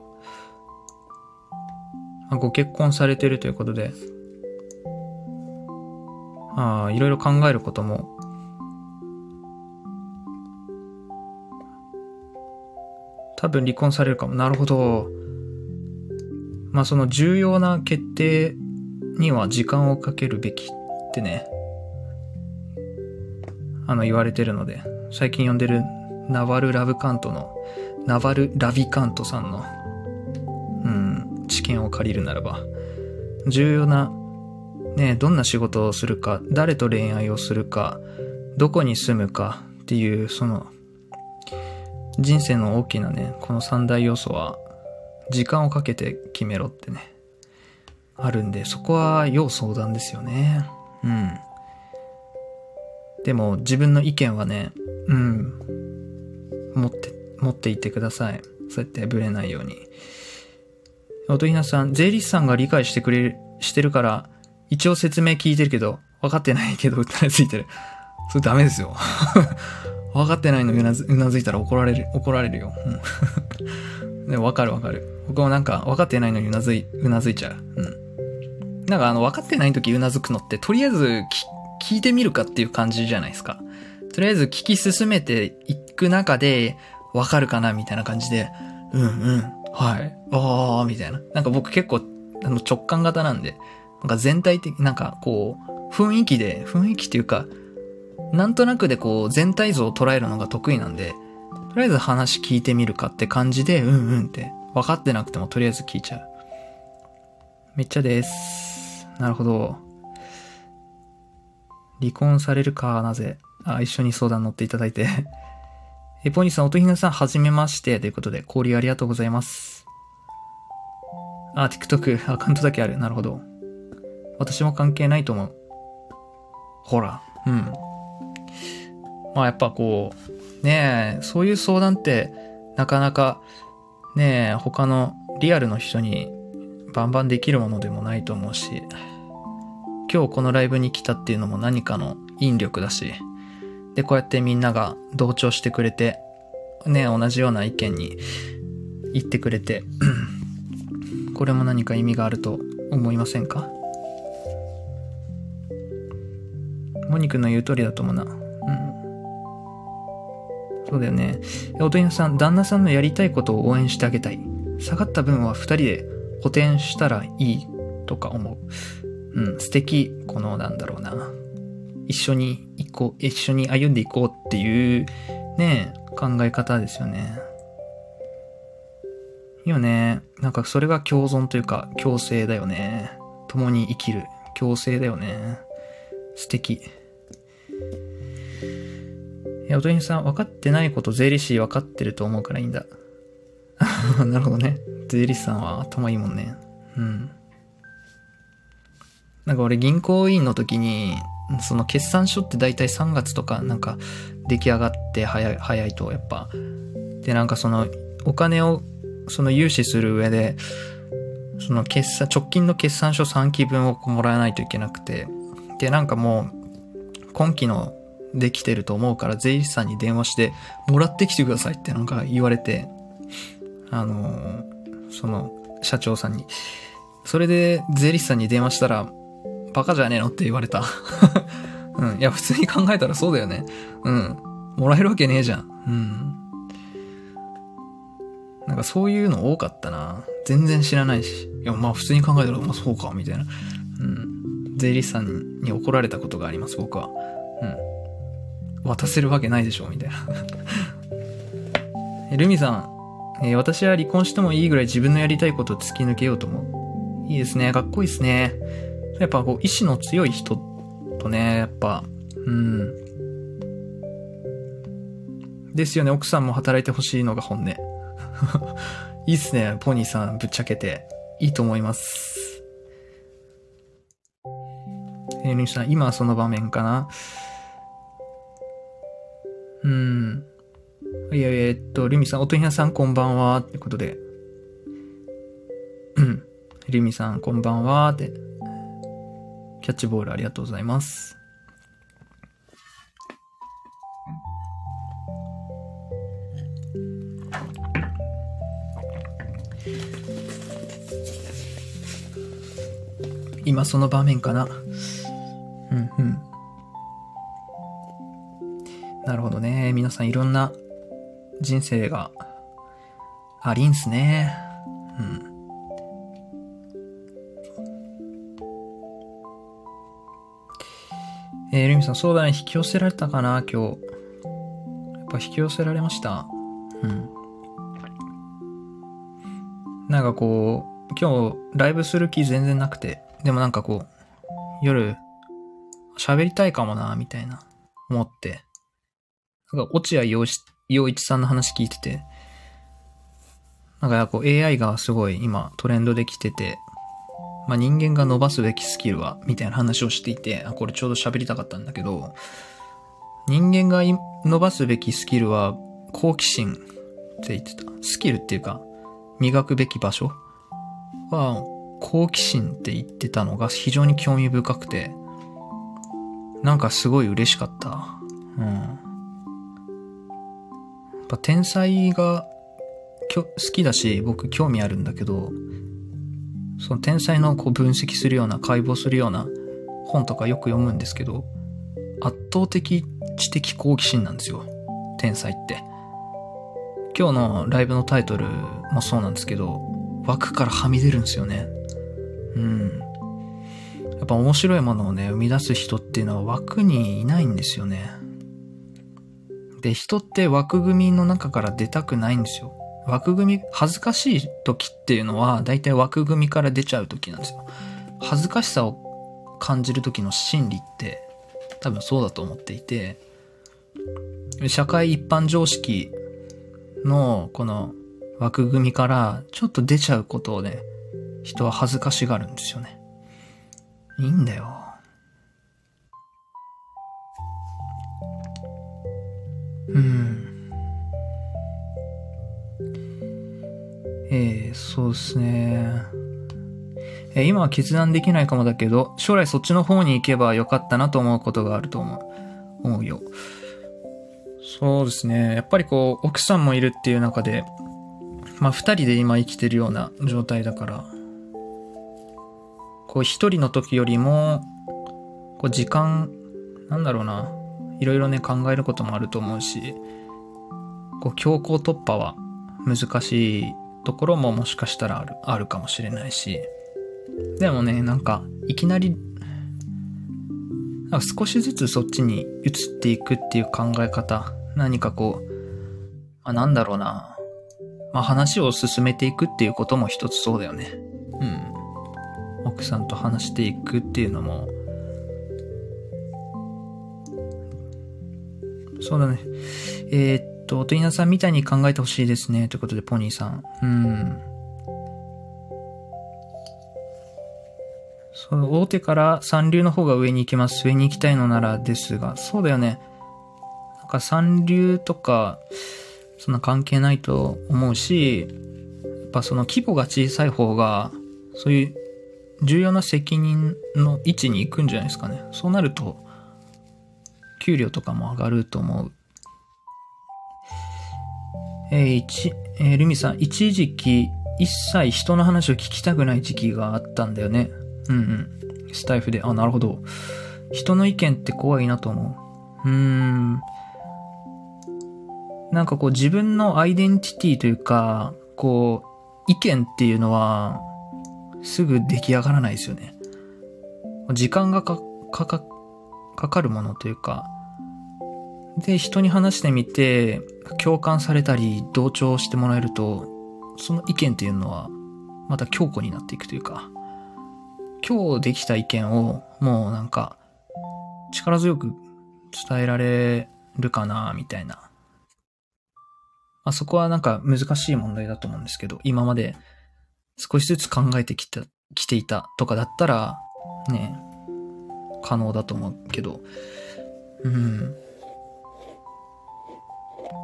まあご結婚されてるということで。ああ、いろいろ考えることも多分離婚されるかも。なるほど。まあその重要な決定には時間をかけるべきってね、あの言われてるので、最近読んでるナバル・ラブカントの、ナバル・ラビカントさんの、うん、知見を借りるならば、重要な、ね、どんな仕事をするか、誰と恋愛をするか、どこに住むかっていう、その、人生の大きなね、この三大要素は、時間をかけて決めろってね、あるんで、そこは要相談ですよね。うん。でも、自分の意見はね、うん、持って、持っていってください。そうやってブレないように。音ひなさん、税理士さんが理解してくれる、してるから、一応説明聞いてるけど、分かってないけど、訴えついてる。それダメですよ。分かってないのうなずうなずいたら怒られる、怒られるよ。うん。でも分かる分かる。僕もなんか分かってないのにうなずい、うなずいちゃう。うん。なんかあの分かってない時うなずくのって、とりあえずき聞いてみるかっていう感じじゃないですか。とりあえず聞き進めていく中で、分かるかなみたいな感じで、うんうん、はい、あー、みたいな。なんか僕結構、あの直感型なんで、なんか全体的、なんかこう、雰囲気で、雰囲気っていうか、なんとなくでこう全体像を捉えるのが得意なんで、とりあえず話聞いてみるかって感じで、うんうんって、分かってなくてもとりあえず聞いちゃう。めっちゃです。なるほど。離婚されるか、なぜ？あ、一緒に相談乗っていただいて。え、ポニーさん、音ひなさん、はじめまして。ということで、交流ありがとうございます。あ、TikTok、アカウントだけある。なるほど。私も関係ないと思う。ほら、うん。まあやっぱこう、ねえ、そういう相談って、なかなか、ねえ、他のリアルの人にバンバンできるものでもないと思うし、今日このライブに来たっていうのも何かの引力だし、で、こうやってみんなが同調してくれて、ね、同じような意見に言ってくれて、これも何か意味があると思いませんか？モニ君の言う通りだと思うな。うん。そうだよね。おとりなさん、旦那さんのやりたいことを応援してあげたい。下がった分は二人で補填したらいいとか思う。うん、素敵。この、なんだろうな。一緒に行こう、一緒に歩んでいこうっていう、ね、考え方ですよね。いいよね。なんかそれが共存というか、共生だよね。共に生きる。共生だよね。素敵。え、おとりさん、分かってないこと税理士分かってると思うからいいんだ。なるほどね。税理士さんは頭いいもんね。うん。なんか俺銀行員の時に、その決算書って大体3月とかなんか出来上がって早い、早いとやっぱ。で、なんかそのお金をその融資する上で、その決算、直近の決算書3期分をもらわないといけなくて、で、なんかもう、今期のできてると思うから税理士さんに電話して、もらってきてくださいってなんか言われて、あの、その、社長さんに。それで税理士さんに電話したら、バカじゃねえのって言われた。うん。いや、普通に考えたらそうだよね。うん。もらえるわけねえじゃん。うん。なんかそういうの多かったな。全然知らないし。いや、まあ普通に考えたら、まあそうか、みたいな。うん。税理士さんに怒られたことがあります、僕は。うん。渡せるわけないでしょ、みたいな。ルミさん、えー、私は離婚してもいいぐらい自分のやりたいことを突き抜けようと思う。いいですね。かっこいいですね。やっぱこう、意志の強い人とね、やっぱ、うん。ですよね。奥さんも働いてほしいのが本音。いいっすね。ポニーさん、ぶっちゃけて。いいと思います。えー、ルさん、今はその場面かな？うん。いや、え、っと、ルミさん、おとひなさんこんばんは。ってことで。うん。ルミさんこんばんは。って。キャッチボールありがとうございます。今その場面かな？うんうん。なるほどね。皆さんいろんな人生がありんすね。うん。えー、ルミさん、そうだね。引き寄せられたかな、今日。やっぱ引き寄せられました？うん。なんかこう、今日ライブする気全然なくて、でもなんかこう、夜、喋りたいかもな、みたいな、思って。なんか、落合陽一さんの話聞いてて、なんかこう AI がすごい今トレンドできてて、まあ人間が伸ばすべきスキルは、みたいな話をしていて、あ、これちょうど喋りたかったんだけど、人間が伸ばすべきスキルは好奇心って言ってた。スキルっていうか、磨くべき場所は好奇心って言ってたのが非常に興味深くて、なんかすごい嬉しかった。うん。やっぱ天才が好きだし、僕興味あるんだけど、その天才のこう分析するような、解剖するような本とかよく読むんですけど、圧倒的知的好奇心なんですよ。天才って。今日のライブのタイトルもそうなんですけど、枠からはみ出るんですよね。うん。やっぱ面白いものをね、生み出す人っていうのは枠にいないんですよね。で、人って枠組みの中から出たくないんですよ。枠組み、恥ずかしい時っていうのは、大体枠組みから出ちゃう時なんですよ。恥ずかしさを感じる時の心理って、多分そうだと思っていて、社会一般常識のこの枠組みからちょっと出ちゃうことをね、人は恥ずかしがるんですよね。いいんだよ。うん。えー、そうですね。えー、今は決断できないかもだけど、将来そっちの方に行けばよかったなと思うことがあると思う。思うよ。そうですね。やっぱりこう、奥さんもいるっていう中で、まあ二人で今生きてるような状態だから、こう一人の時よりも、こう時間、なんだろうな、いろいろね考えることもあると思うし、こう強行突破は難しいところももしかしたらある、あるかもしれないし、でもね、なんか、いきなり、な少しずつそっちに移っていくっていう考え方、何かこう、まあ、なんだろうな、まあ話を進めていくっていうことも一つそうだよね。うん。奥さんと話していくっていうのも、そうだね。えー、っと、おとりなさんみたいに考えてほしいですね。ということで、ポニーさん。うん。そう、大手から三流の方が上に行きます。上に行きたいのならですが、そうだよね。なんか三流とか、そんな関係ないと思うし、やっぱその規模が小さい方が、そういう重要な責任の位置に行くんじゃないですかね。そうなると、給料とかも上がると思う。えー、一、えー、ルミさん、一時期、一切人の話を聞きたくない時期があったんだよね。うんうん。スタイフで。あ、なるほど。人の意見って怖いなと思う。うーん。なんかこう自分のアイデンティティというか、こう、意見っていうのは、すぐ出来上がらないですよね。時間がか、かか、かかるものというか、で、人に話してみて、共感されたり、同調してもらえると、その意見っていうのは、また強固になっていくというか、今日できた意見を、もうなんか、力強く伝えられるかな、みたいな。まあ、そこはなんか難しい問題だと思うんですけど、今まで少しずつ考えてきた、来ていたとかだったら、ね、可能だと思うけど、うん。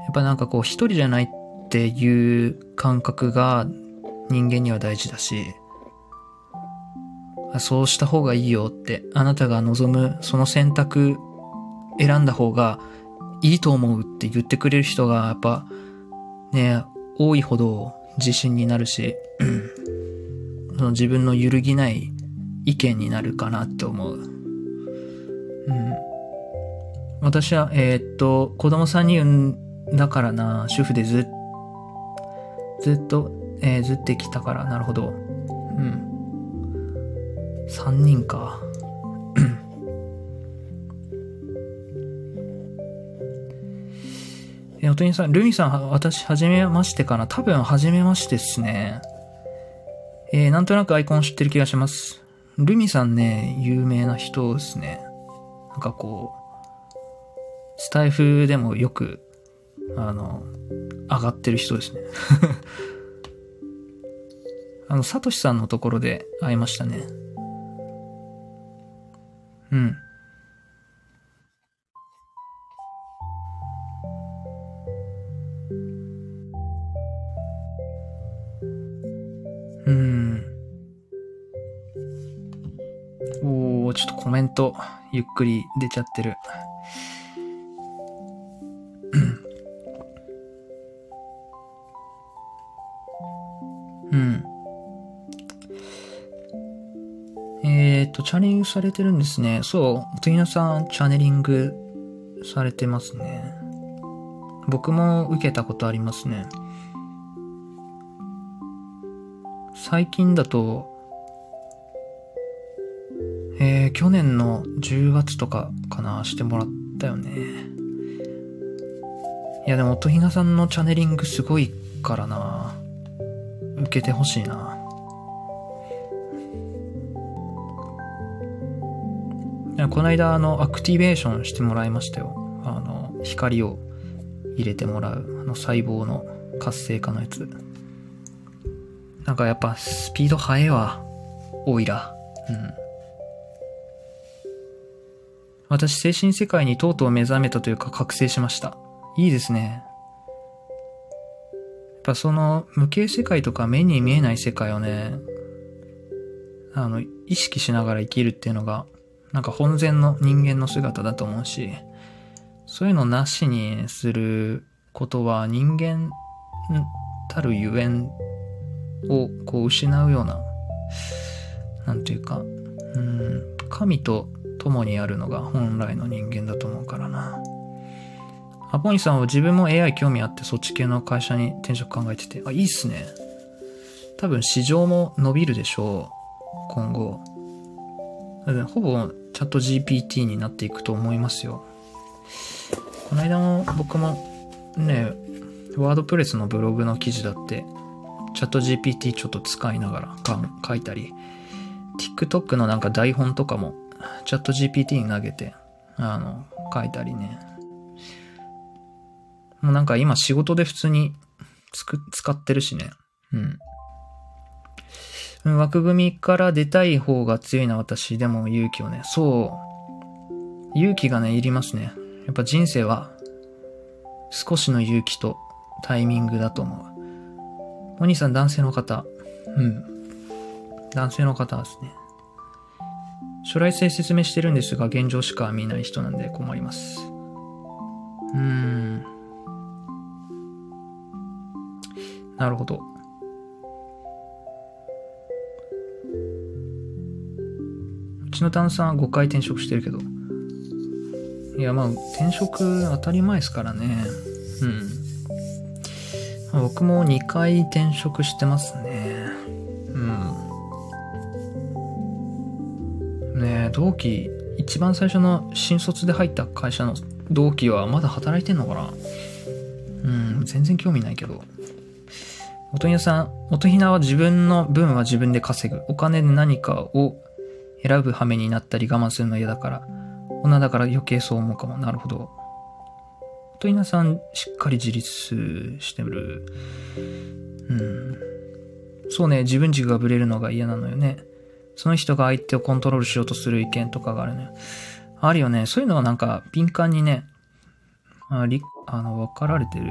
やっぱなんかこう一人じゃないっていう感覚が人間には大事だし、そうした方がいいよって、あなたが望むその選択選んだ方がいいと思うって言ってくれる人がやっぱね、多いほど自信になるし、その自分の揺るぎない意見になるかなって思う。うん。私は、えー、っと、子供3人だからな、主婦でず、ずっと、えー、ずってきたから、なるほど。うん。3人か。え、おとりさん、ルミさん、私、はじめましてかな？多分、はじめましてっすね。えー、なんとなくアイコン知ってる気がします。ルミさんね、有名な人ですね。なんかこう、スタイフでもよくあの、上がってる人ですね。あの、サトシさんのところで会いましたね。うん。うん。おー、ちょっとコメント、ゆっくり出ちゃってる。うん。えっ、ー、と、チャネリングされてるんですね。そう、皆さんチャネリングされてますね。僕も受けたことありますね。最近だと、えー、去年の10月とかかな、してもらったよね。いやでも、音ひなさんのチャネリングすごいからな。受けてほしいな。この間、あの、アクティベーションしてもらいましたよ。あの、光を入れてもらう、あの、細胞の活性化のやつ。なんかやっぱ、スピード速いわ。オイラ。うん。私、精神世界にとうとう目覚めたというか、覚醒しました。いいですね。ぱその無形世界とか目に見えない世界をね、あの、意識しながら生きるっていうのが、なんか本然の人間の姿だと思うし、そういうのなしにすることは人間たるゆえんをこう失うような、なんていうか、うん、神と共にあるのが本来の人間だと思うからな。アポニさんは自分も AI 興味あってそっち系の会社に転職考えてて、あ、いいっすね。多分市場も伸びるでしょう。今後。ほぼチャット GPT になっていくと思いますよ。この間も僕もね、ワードプレスのブログの記事だって、チャット GPT ちょっと使いながら書いたり、TikTok のなんか台本とかもチャット GPT に投げて、あの、書いたりね。もうなんか今仕事で普通につく、使ってるしね。うん。枠組みから出たい方が強いな、私。でも勇気をね。そう。勇気がね、いりますね。やっぱ人生は少しの勇気とタイミングだと思う。お兄さん男性の方。うん。男性の方ですね。将来性説明してるんですが、現状しか見ない人なんで困ります。うーん。なるほど。うちの旦那さん5回転職してるけど。いや、まあ、転職当たり前ですからね。うん。僕も2回転職してますね。うん。ね同期、一番最初の新卒で入った会社の同期はまだ働いてんのかな？うん、全然興味ないけど。音ひなさん、音ひなは自分の分は自分で稼ぐ。お金で何かを選ぶ羽目になったり我慢するの嫌だから。女だから余計そう思うかも。なるほど。音ひなさん、しっかり自立してる。うん。そうね、自分軸がぶれるのが嫌なのよね。その人が相手をコントロールしようとする意見とかがあるのよ。あるよね。そういうのはなんか敏感にね、ありあの、分かられてる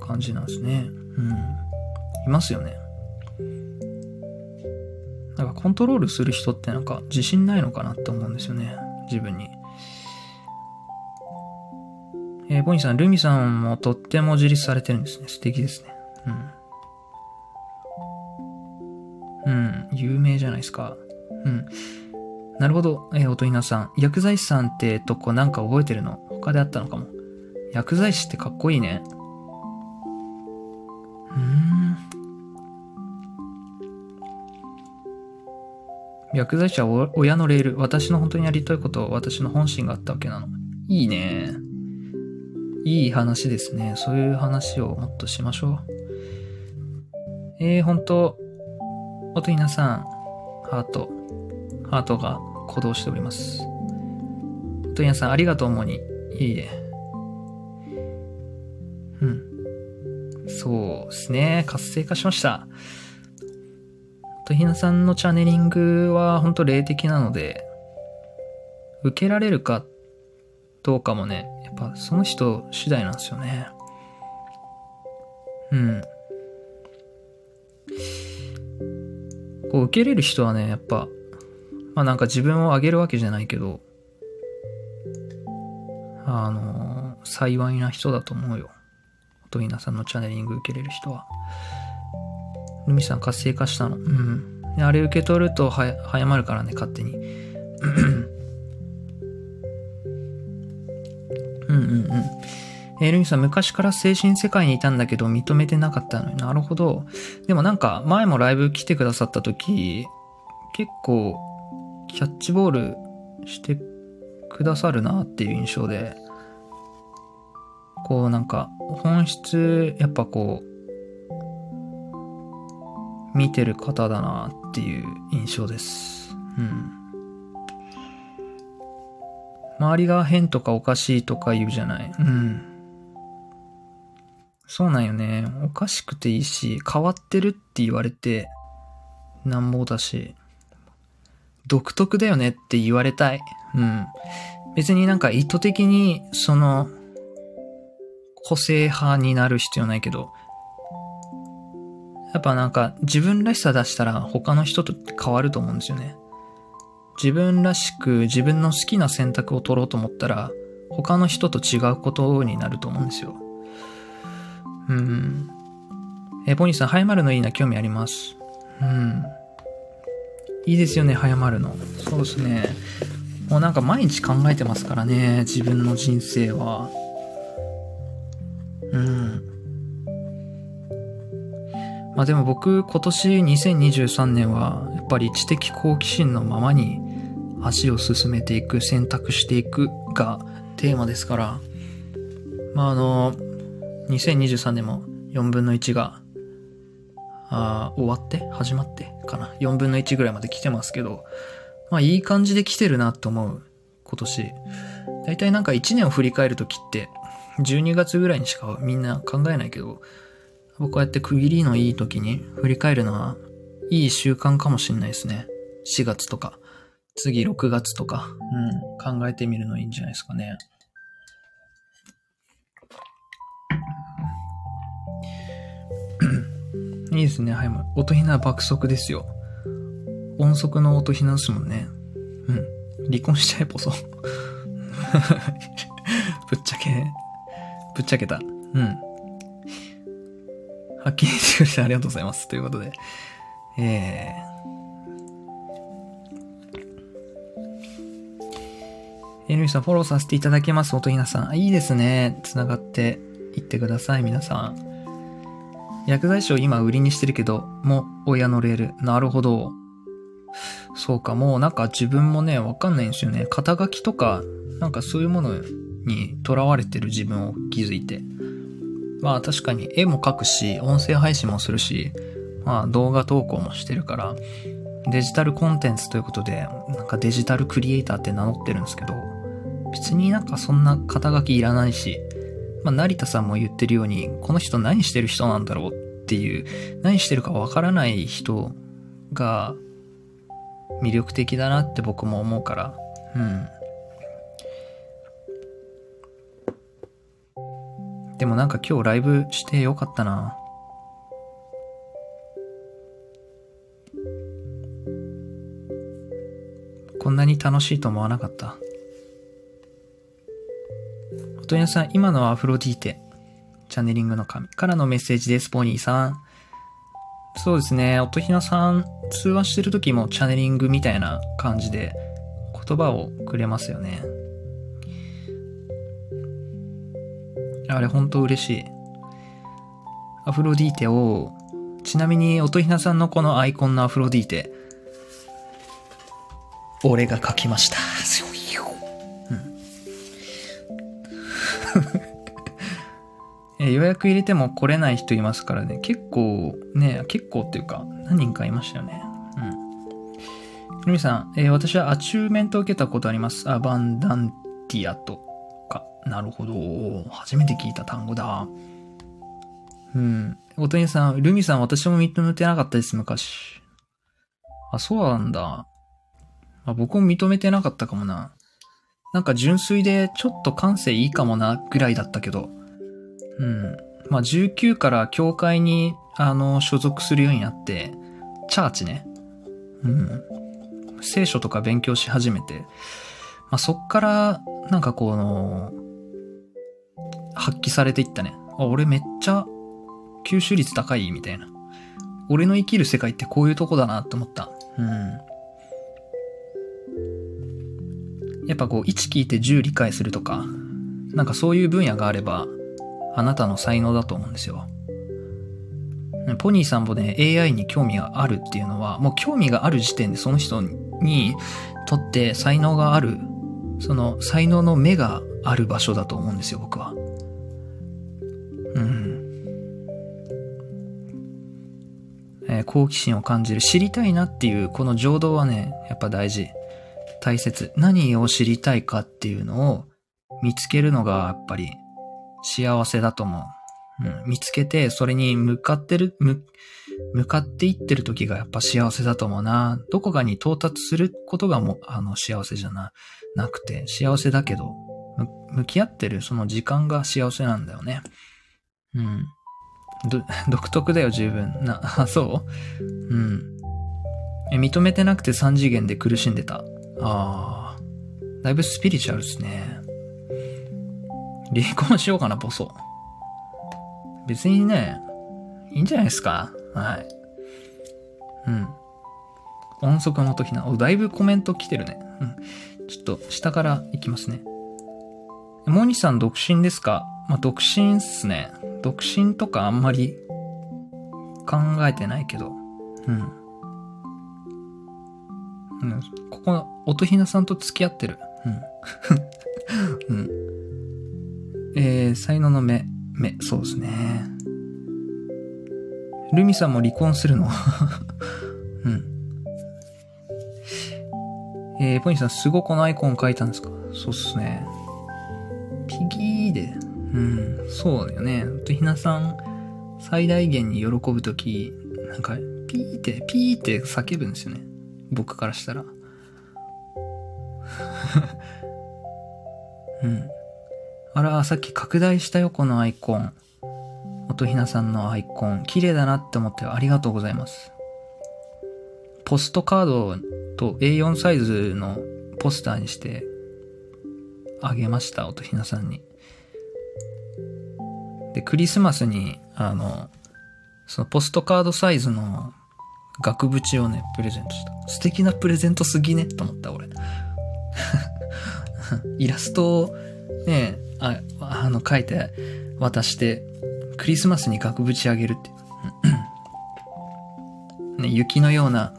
感じなんですね。うん。いますよね。なんかコントロールする人ってなんか自信ないのかなって思うんですよね。自分に。えー、ボニーさん、ルミさんもとっても自立されてるんですね。素敵ですね。うん。うん、有名じゃないですか。うん。なるほど、えー、音稲さん。薬剤師さんってとこなんか覚えてるの？他であったのかも。薬剤師ってかっこいいね。薬剤師は親のレール。私の本当にやりたいこと、私の本心があったわけなの。いいね。いい話ですね。そういう話をもっとしましょう。えー、本当おといなさん、ハート、ハートが鼓動しております。おといなさん、ありがとうもに。いえいえ。うん。そうですね。活性化しました。とひなさんのチャネリングは本当霊的なので、受けられるかどうかもね、やっぱその人次第なんですよね。うん。こう受けれる人はね、やっぱ、まあなんか自分を上げるわけじゃないけど、あの幸いな人だと思うよ。とひなさんのチャネリング受けれる人は。ルミさん活性化したの。うん。あれ受け取るとは早まるからね、勝手に。うんうんうん。えー、ルミさん、昔から精神世界にいたんだけど認めてなかったのになるほど。でもなんか、前もライブ来てくださった時、結構、キャッチボールしてくださるなっていう印象で、こうなんか、本質、やっぱこう、見てる方だなっていう印象です。うん。周りが変とかおかしいとか言うじゃない。うん。そうなんよね。おかしくていいし、変わってるって言われて、なんぼだし、独特だよねって言われたい。うん。別になんか意図的に、その、個性派になる必要ないけど、やっぱなんか自分らしさ出したら他の人と変わると思うんですよね。自分らしく自分の好きな選択を取ろうと思ったら他の人と違うことになると思うんですよ。うん。え、ボニーさん、早まるのいいな、興味あります。うん。いいですよね、早まるの。そうですね。もうなんか毎日考えてますからね、自分の人生は。うん。まあでも僕今年2023年はやっぱり知的好奇心のままに足を進めていく、選択していくがテーマですから、まああの、2023年も4分の1が、あ終わって始まってかな。4分の1ぐらいまで来てますけど、まあいい感じで来てるなと思う今年。だいたいなんか1年を振り返るときって、12月ぐらいにしかみんな考えないけど、こうやって区切りのいい時に振り返るのは、いい習慣かもしんないですね。4月とか、次6月とか、うん、考えてみるのいいんじゃないですかね。いいですね、はい。音ひな爆速ですよ。音速の音ひなですもんね。うん。離婚しちゃえ、ポソ。ぶっちゃけ、ぶっちゃけた。うん。はっきり言ってくれてありがとうございます。ということで。えー。エルミさん、フォローさせていただけます、音ひなさん。いいですね。繋がっていってください、皆さん。薬剤師を今売りにしてるけど、もう親のレール。なるほど。そうか、もうなんか自分もね、わかんないんですよね。肩書きとか、なんかそういうものに囚われてる自分を気づいて。まあ確かに絵も描くし、音声配信もするし、まあ動画投稿もしてるから、デジタルコンテンツということで、なんかデジタルクリエイターって名乗ってるんですけど、別になんかそんな肩書きいらないし、まあ成田さんも言ってるように、この人何してる人なんだろうっていう、何してるかわからない人が魅力的だなって僕も思うから、うん。でもなんか今日ライブしてよかったな。こんなに楽しいと思わなかった。おとやさん、今のはアフロディーテ。チャネリングの神からのメッセージです、ポニーさん。そうですね、音ひなさん、通話してる時もチャネリングみたいな感じで言葉をくれますよね。あれ、ほんと嬉しい。アフロディーテを、ちなみに音ひなさんのこのアイコンのアフロディーテ、俺が書きました。うん え予約入れても来れない人いますからね。結構、ね、結構っていうか、何人かいましたよね。うん。ルミさん、えー私はアチューンメントを受けたことあります。アバンダンティアと。なるほど。初めて聞いた単語だ。うん。おとにさん、ルミさん、私も認めてなかったです、昔。あ、そうなんだ。あ僕も認めてなかったかもな。なんか純粋でちょっと感性いいかもな、ぐらいだったけど。うん。まあ、19から教会に、あの、所属するようになって、チャーチね。うん。聖書とか勉強し始めて、まあ、そっから、なんかこの、発揮されていったね。あ、俺めっちゃ、吸収率高い、みたいな。俺の生きる世界ってこういうとこだなって思った。うん。やっぱこう、1聞いて10理解するとか、なんかそういう分野があれば、あなたの才能だと思うんですよ。ポニーさんもね、AI に興味があるっていうのは、もう興味がある時点でその人にとって才能がある、その才能の目がある場所だと思うんですよ、僕は。好奇心を感じる、知りたいなっていう、この情動はね、やっぱ大事。大切。何を知りたいかっていうのを見つけるのがやっぱり幸せだと思う。うん、見つけて、それに向かってる、向、向かっていってる時がやっぱ幸せだと思うな。どこかに到達することがもう、あの、幸せじゃな、なくて、幸せだけど、向き合ってるその時間が幸せなんだよね。うん。ど、独特だよ、十分。な、あ、そう？うん。え認めてなくて三次元で苦しんでた。ああ。だいぶスピリチュアルですね。離婚しようかな、ボソ。別にね、いいんじゃないですか？はい。うん。音速の時な。お、だいぶコメント来てるね。うん。ちょっと、下から行きますね。モニさん独身ですか？まあ、独身っすね。独身とかあんまり考えてないけど。うん。うん。ここ、音ひなさんと付き合ってる。うん。うん。えー、才能の目。目、そうですね。ルミさんも離婚するの？うん。えー、ポニーさん、すごこのアイコン書いたんですか？そうっすね。ピギーで。うん、そうだよね。とひなさん、最大限に喜ぶとき、なんか、ピーって、ピーって叫ぶんですよね。僕からしたら。うん。あら、さっき拡大したよ、このアイコン。音ひなさんのアイコン。綺麗だなって思ってありがとうございます。ポストカードと A4 サイズのポスターにしてあげました、音ひなさんに。で、クリスマスに、あの、そのポストカードサイズの額縁をね、プレゼントした。素敵なプレゼントすぎねと思った、俺。イラストをね、ああの、書いて渡して、クリスマスに額縁あげるって。ね、雪のような、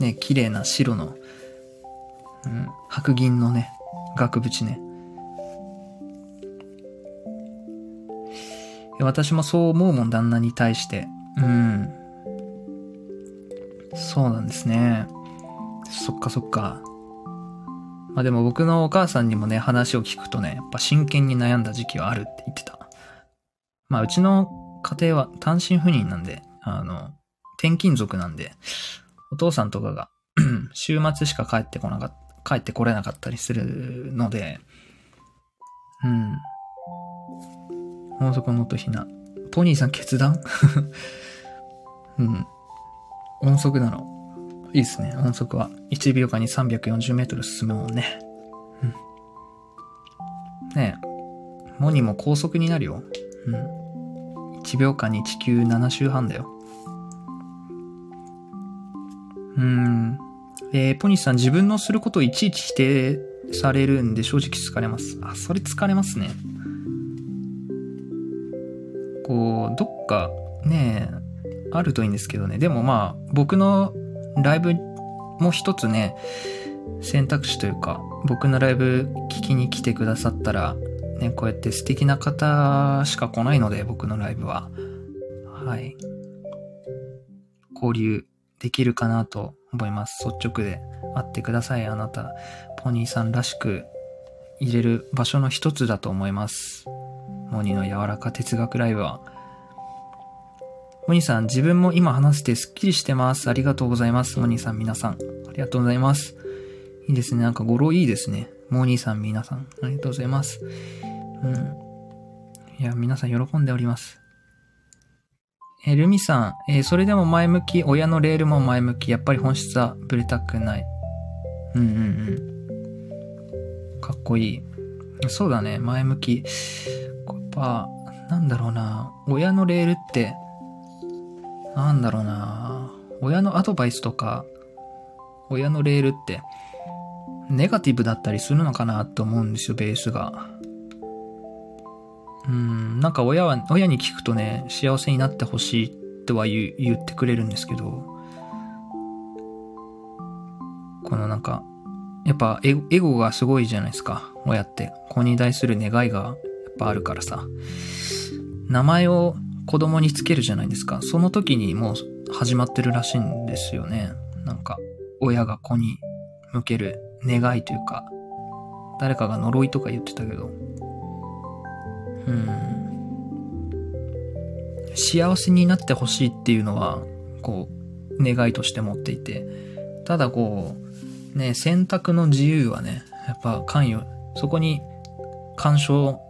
ね、綺麗な白の、うん、白銀のね、額縁ね。私もそう思うもん、旦那に対して。うん。そうなんですね。そっかそっか。まあでも僕のお母さんにもね、話を聞くとね、やっぱ真剣に悩んだ時期はあるって言ってた。まあうちの家庭は単身赴任なんで、あの、転勤族なんで、お父さんとかが 週末しか帰ってこなかった、帰ってこれなかったりするので、うん。大底の音ひな。ポニーさん決断？うん。音速なの。いいですね。音速は。1秒間に340メートル進むもんね。うん。ねえ。モニも高速になるよ。うん。1秒間に地球7周半だよ。うん。えー、ポニーさん自分のすることをいちいち否定されるんで正直疲れます。あ、それ疲れますね。こう、どっかね、あるといいんですけどね。でもまあ、僕のライブも一つね、選択肢というか、僕のライブ聞きに来てくださったら、ね、こうやって素敵な方しか来ないので、僕のライブは。はい。交流できるかなと思います。率直で会ってください、あなた。ポニーさんらしく入れる場所の一つだと思います。モニーの柔らか哲学ライブは。モニさん、自分も今話してスッキリしてます。ありがとうございます。モニーさん、皆さん。ありがとうございます。いいですね。なんか語呂いいですね。モニーさん、皆さん。ありがとうございます。うん。いや、皆さん喜んでおります。えルミさん、えー、それでも前向き、親のレールも前向き、やっぱり本質はぶれたくない。うんうんうん。かっこいい。そうだね、前向き。やっぱ、なんだろうな、親のレールって、なんだろうな親のアドバイスとか、親のレールって、ネガティブだったりするのかなと思うんですよ、ベースが。うん、なんか親は、親に聞くとね、幸せになってほしいとは言言ってくれるんですけど、このなんか、やっぱエゴがすごいじゃないですか、親って。子に対する願いがぱあるからさ。名前を子供につけるじゃないですか。その時にもう始まってるらしいんですよね。なんか、親が子に向ける願いというか、誰かが呪いとか言ってたけど、うん。幸せになってほしいっていうのは、こう、願いとして持っていて、ただこう、ね、選択の自由はね、やっぱ関与、そこに干渉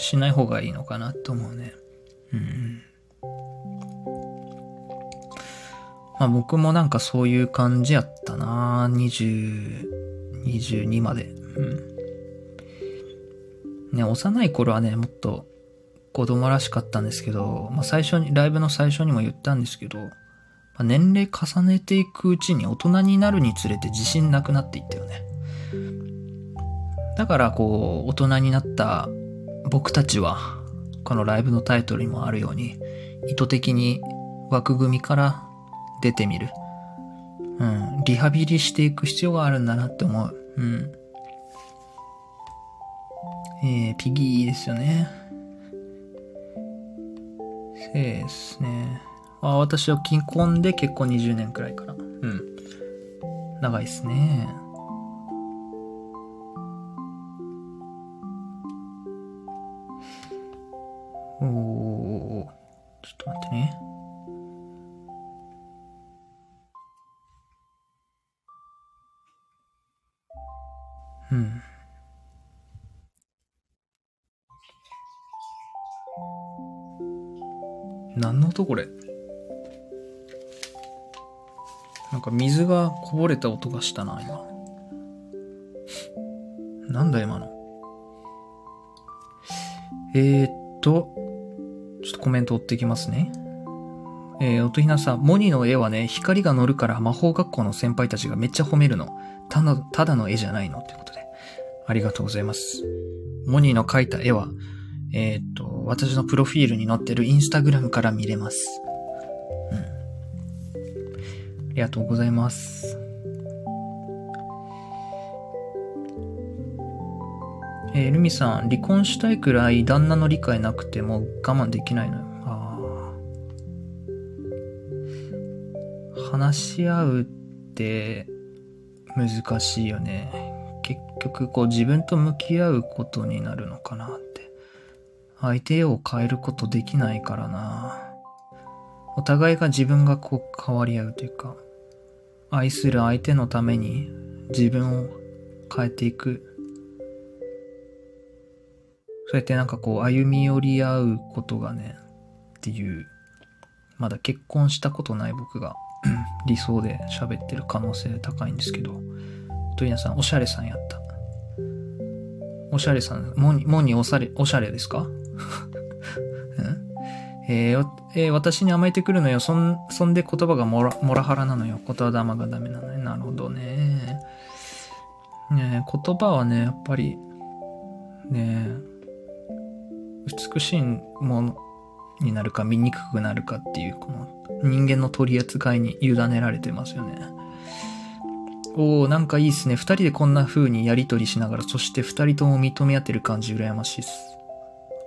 しない方がいいのかなと思うね。うん。まあ僕もなんかそういう感じやったな20、22まで。うん。ね、幼い頃はね、もっと子供らしかったんですけど、まあ最初に、ライブの最初にも言ったんですけど、まあ、年齢重ねていくうちに大人になるにつれて自信なくなっていったよね。だからこう、大人になった僕たちは、このライブのタイトルにもあるように、意図的に枠組みから出てみる。うん。リハビリしていく必要があるんだなって思う。うん。えー、ピギーですよね。そうですね。あ、私は金婚で結婚20年くらいかな。うん。長いっすね。おー、ちょっと待ってね。うん。何の音これ？なんか水がこぼれた音がしたな、今。なんだ今の。えー、っと、ちょっとコメント追っていきますね。えー、音ひなさん、モニの絵はね、光が乗るから魔法学校の先輩たちがめっちゃ褒めるの。ただ、ただの絵じゃないのってことで。ありがとうございます。モニの描いた絵は、えー、っと、私のプロフィールに載ってるインスタグラムから見れます。うん。ありがとうございます。えー、ルミさん、離婚したいくらい旦那の理解なくても我慢できないのよ。ああ。話し合うって難しいよね。結局こう自分と向き合うことになるのかなって。相手を変えることできないからな。お互いが自分がこう変わり合うというか、愛する相手のために自分を変えていくそうやってなんかこう歩み寄り合うことがね、っていう、まだ結婚したことない僕が 理想で喋ってる可能性高いんですけど、トイナさん、おしゃれさんやった。おしゃれさん、もに、もにおしゃれ、おしゃれですか？えー、えー、私に甘えてくるのよ。そん、そんで言葉がモラ、モラハラなのよ。言葉玉がダメなのよ。なるほどね。ね言葉はね、やっぱり、ね美しいものになるか見にくくなるかっていう、この人間の取り扱いに委ねられてますよね。おー、なんかいいっすね。二人でこんな風にやりとりしながら、そして二人とも認め合ってる感じ羨ましいっす。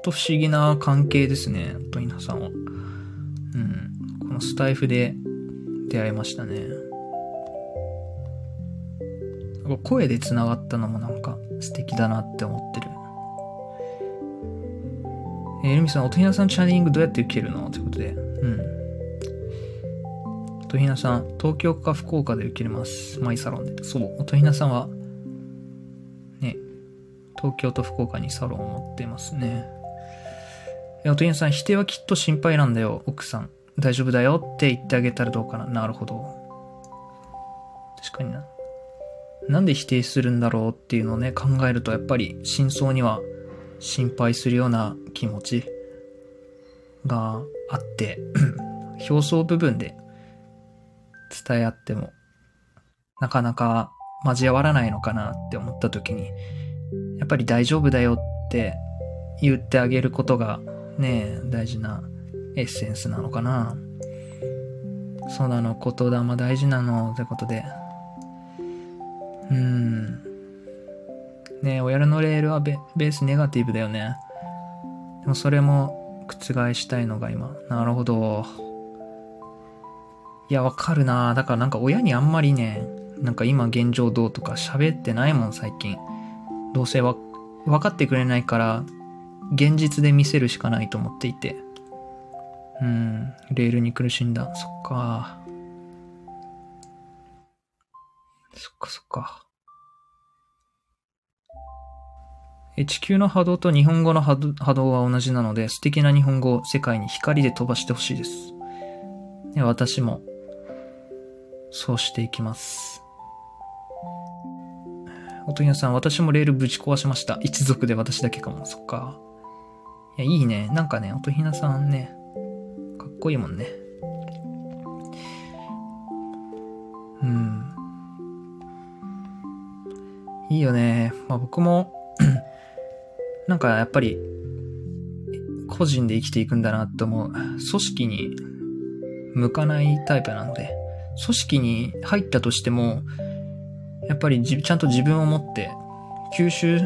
と不思議な関係ですね、と稲さんは。うん。このスタイフで出会いましたね。声で繋がったのもなんか素敵だなって思ってる。えー、ルミさん、おとひなさんチャネリングどうやって受けるの？ということで。うん。おとひなさん、東京か福岡で受けれます。マイサロンで。そう、おとひなさんは、ね、東京と福岡にサロンを持ってますね。えおとひなさん、否定はきっと心配なんだよ、奥さん。大丈夫だよって言ってあげたらどうかな。なるほど。確かにな。なんで否定するんだろうっていうのをね、考えると、やっぱり真相には心配するような気持ちがあって 表層部分で伝え合ってもなかなか交わらないのかなって思った時にやっぱり大丈夫だよって言ってあげることがね大事なエッセンスなのかな。そうなの言霊大事なのってことで。うん。ね親のレールはベースネガティブだよね。でもそれも覆したいのが今。なるほど。いや、わかるなだからなんか親にあんまりね、なんか今現状どうとか喋ってないもん最近。どうせわ、分かってくれないから、現実で見せるしかないと思っていて。うん、レールに苦しんだ。そっか。そっかそっか。地球の波動と日本語の波動は同じなので、素敵な日本語を世界に光で飛ばしてほしいです。私も、そうしていきます。おとぎなさん、私もレールぶち壊しました。一族で私だけかも。そっか。いや、いいね。なんかね、おとひなさんね、かっこいいもんね。うん。いいよね。まあ僕もなんかやっぱり、個人で生きていくんだなって思う。組織に向かないタイプなので、組織に入ったとしても、やっぱりちゃんと自分を持って吸収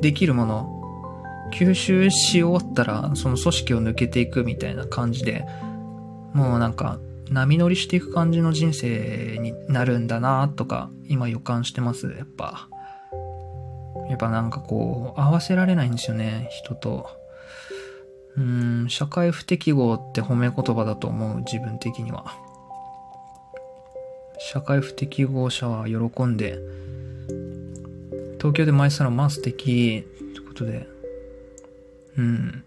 できるもの、吸収し終わったらその組織を抜けていくみたいな感じで、もうなんか波乗りしていく感じの人生になるんだなとか今予感してます、やっぱ。やっぱなんかこう、合わせられないんですよね、人と。うん、社会不適合って褒め言葉だと思う、自分的には。社会不適合者は喜んで、東京でマイサロンまあ素敵ってことで、うん。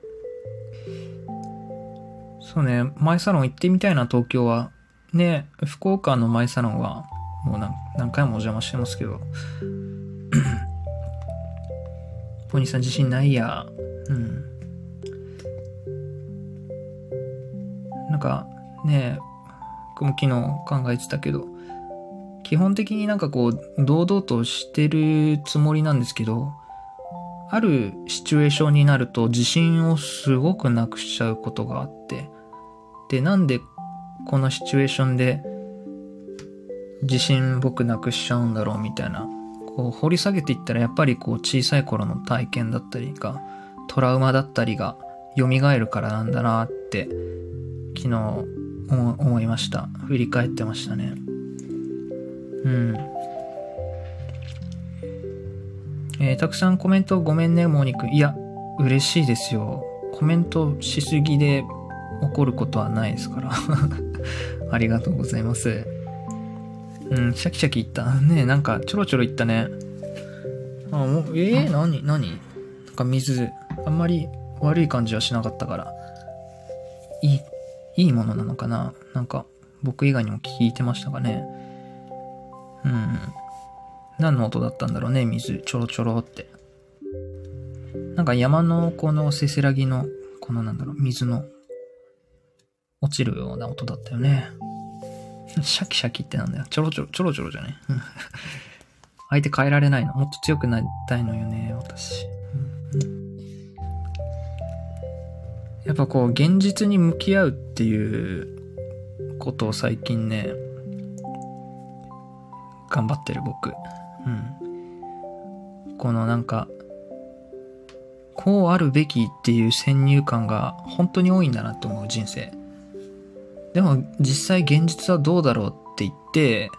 そうね、マイサロン行ってみたいな、東京は。ね、福岡のマイサロンは、もう何回もお邪魔してますけど、ポニーさん自信ないや。うん。なんか、ね僕も昨日考えてたけど、基本的になんかこう、堂々としてるつもりなんですけど、あるシチュエーションになると自信をすごくなくしちゃうことがあって、で、なんでこのシチュエーションで自信僕なくしちゃうんだろうみたいな、こう掘り下げていったらやっぱりこう小さい頃の体験だったりが、トラウマだったりが蘇るからなんだなって昨日思いました。振り返ってましたね。うん。えー、たくさんコメントごめんね、モーニくん。いや、嬉しいですよ。コメントしすぎで怒ることはないですから。ありがとうございます。うん、シャキシャキいった。ねなんかちょろちょろいったね。あ、もう、えー、何？何？なんか水、あんまり悪い感じはしなかったから。いい、いいものなのかな？なんか、僕以外にも聞いてましたかね？うん。何の音だったんだろうね、水。ちょろちょろって。なんか山のこのせせらぎの、このなんだろう、水の落ちるような音だったよね。シャキシャキってなんだよ。ちょろちょろ、ちょろちょろじゃね。相手変えられないの。もっと強くなりたいのよね、私。やっぱこう、現実に向き合うっていうことを最近ね、頑張ってる僕。うん。このなんか、こうあるべきっていう先入観が本当に多いんだなと思う人生。でも実際現実はどうだろうって言って、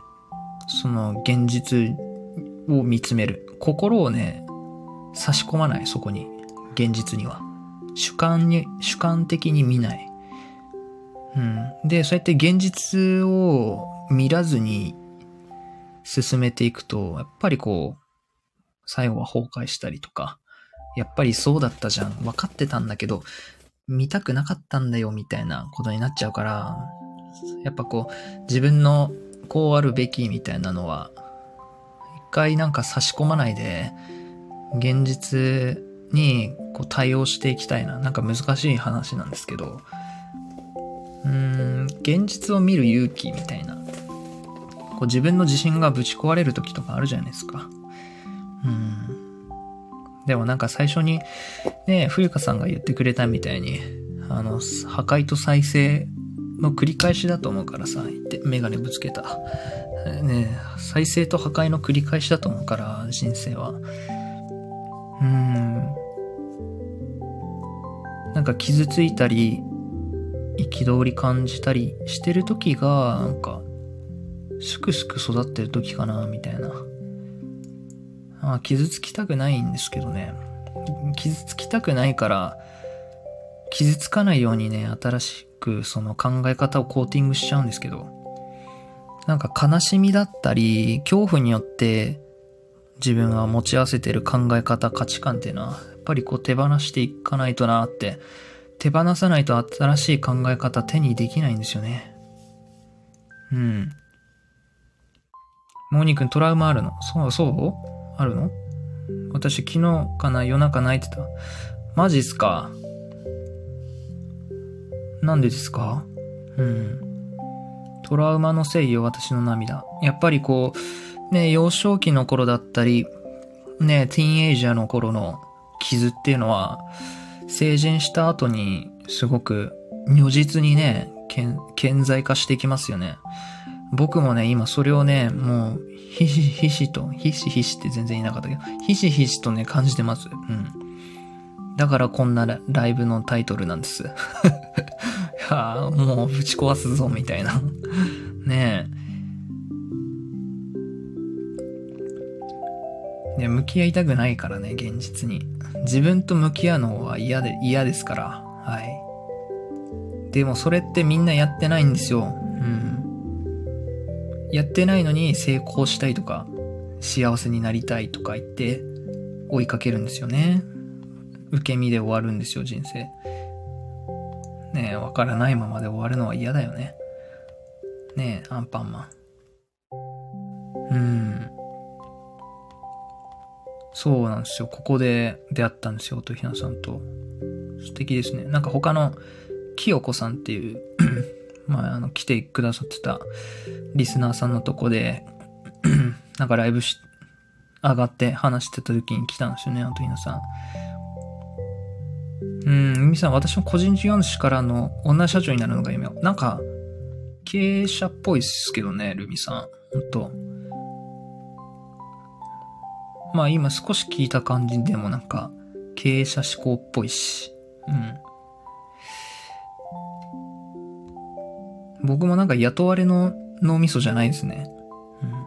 その現実を見つめる。心をね、差し込まない、そこに。現実には。主観に、主観的に見ない。うん。で、そうやって現実を見らずに進めていくと、やっぱりこう、最後は崩壊したりとか、やっぱりそうだったじゃん。分かってたんだけど、見たくなかったんだよ、みたいなことになっちゃうから、やっぱこう、自分のこうあるべきみたいなのは、一回なんか差し込まないで、現実にこう対応していきたいな。なんか難しい話なんですけど、うーん、現実を見る勇気みたいな。こう自分の自信がぶち壊れる時とかあるじゃないですか。うん。でもなんか最初に、ね、冬香さんが言ってくれたみたいに、あの、破壊と再生の繰り返しだと思うからさ、言ってメガネぶつけた。ね、再生と破壊の繰り返しだと思うから、人生は。うん。なんか傷ついたり、憤り感じたりしてる時が、なんか、すくすく育ってる時かな、みたいな。あ傷つきたくないんですけどね。傷つきたくないから、傷つかないようにね、新しくその考え方をコーティングしちゃうんですけど、なんか悲しみだったり、恐怖によって自分が持ち合わせてる考え方、価値観っていうのは、やっぱりこう手放していかないとなって、手放さないと新しい考え方手にできないんですよね。うん。モーニー君トラウマあるの？そうそう？あるの？私昨日かな夜中泣いてた。マジっすか？なんでですか？うん。トラウマのせいよ、私の涙。やっぱりこう、ね、幼少期の頃だったり、ね、ティーンエイジャーの頃の傷っていうのは、成人した後にすごく如実にね、顕在化してきますよね。僕もね、今それをね、もう、ひしひしと、ひしひしって全然いなかったけど、ひしひしとね、感じてます。うん。だからこんなライブのタイトルなんです。いやもうぶち壊すぞ、みたいな。ねえ。ね、向き合いたくないからね、現実に。自分と向き合うのは嫌で、嫌ですから。はい。でもそれってみんなやってないんですよ。うん。やってないのに成功したいとか、幸せになりたいとか言って追いかけるんですよね。受け身で終わるんですよ、人生。ねえ、わからないままで終わるのは嫌だよね。ねえ、アンパンマン。うん。そうなんですよ。ここで出会ったんですよ、音ひなさんと。素敵ですね。なんか他の、清子さんっていうまあ、あの、来てくださってたリスナーさんのとこで なんかライブし、上がって話してた時に来たんですよね、音ひなさん。うん、みさん、私も個人事業主からの女社長になるのが夢。なんか、経営者っぽいっすけどね、ルミさん。ほんと。まあ今少し聞いた感じでもなんか、経営者思考っぽいし。うん。僕もなんか雇われの脳みそじゃないですね。うん。圧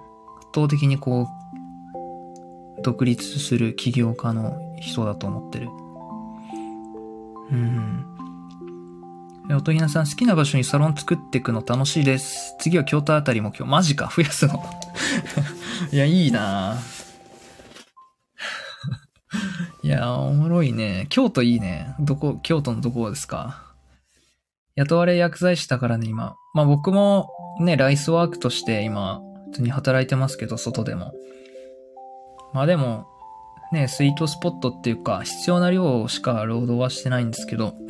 倒的にこう、独立する起業家の人だと思ってる。うん。おとひなさん、好きな場所にサロン作っていくの楽しいです。次は京都あたりも今日、マジか、増やすの。いや、いいな いや、おもろいね。京都いいね。どこ、京都のどこですか？雇われ薬剤師だからね、今。まあ僕もね、ライスワークとして今、普通に働いてますけど、外でも。まあでも、ね、スイートスポットっていうか、必要な量しか労働はしてないんですけど、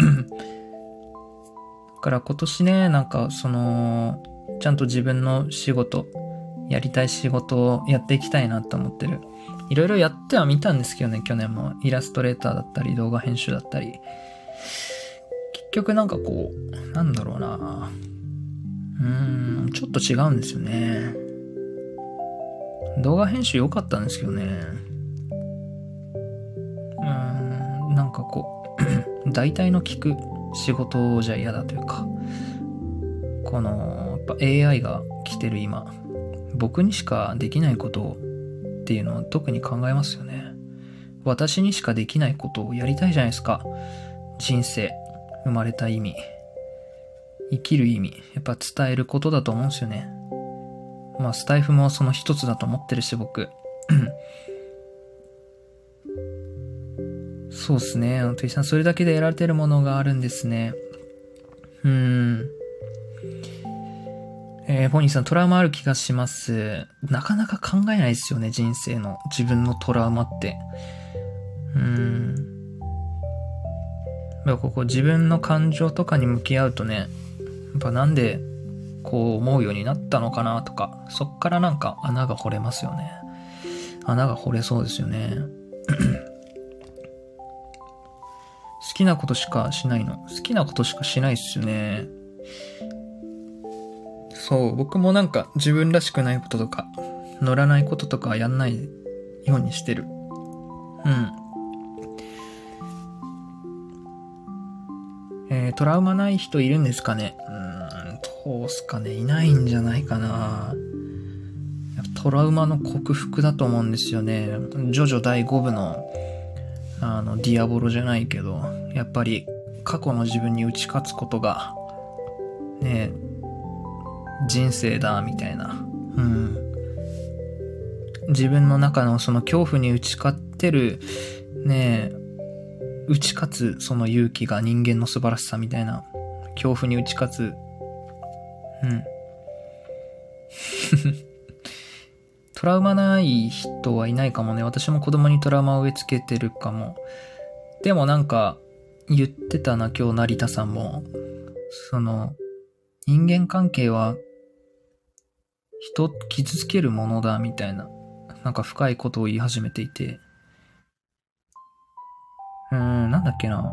だから今年ね、なんかその、ちゃんと自分の仕事、やりたい仕事をやっていきたいなと思ってる。いろいろやってはみたんですけどね、去年も。イラストレーターだったり、動画編集だったり。結局なんかこう、なんだろうなうーん、ちょっと違うんですよね。動画編集良かったんですけどね。うーん、なんかこう、大体の聞く仕事じゃ嫌だというか、この、やっぱ AI が来てる今、僕にしかできないことっていうのは特に考えますよね。私にしかできないことをやりたいじゃないですか。人生、生まれた意味、生きる意味、やっぱ伝えることだと思うんですよね。まあ、スタイフもその一つだと思ってるし、僕。そうっすね。あの、鳥さん、それだけで得られてるものがあるんですね。うーん。えー、ポニーさん、トラウマある気がします。なかなか考えないですよね、人生の。自分のトラウマって。うーん。やっぱここ自分の感情とかに向き合うとね、やっぱなんでこう思うようになったのかなとか、そっからなんか穴が掘れますよね。穴が掘れそうですよね。好きなことしかしないの。好きなことしかしないっすよね。そう、僕もなんか自分らしくないこととか、乗らないこととかやんないようにしてる。うん。えー、トラウマない人いるんですかね？うん、どうすかね？いないんじゃないかなトラウマの克服だと思うんですよね。ジョジョ第5部の、あの、ディアボロじゃないけど、やっぱり過去の自分に打ち勝つことが、ね、人生だ、みたいな。うん。自分の中のその恐怖に打ち勝ってる、ね打ち勝つその勇気が人間の素晴らしさみたいな。恐怖に打ち勝つ。うん。トラウマない人はいないかもね。私も子供にトラウマを植え付けてるかも。でもなんか、言ってたな、今日成田さんも。その、人間関係は人傷つけるものだみたいな、なんか深いことを言い始めていて、うん、なんだっけな。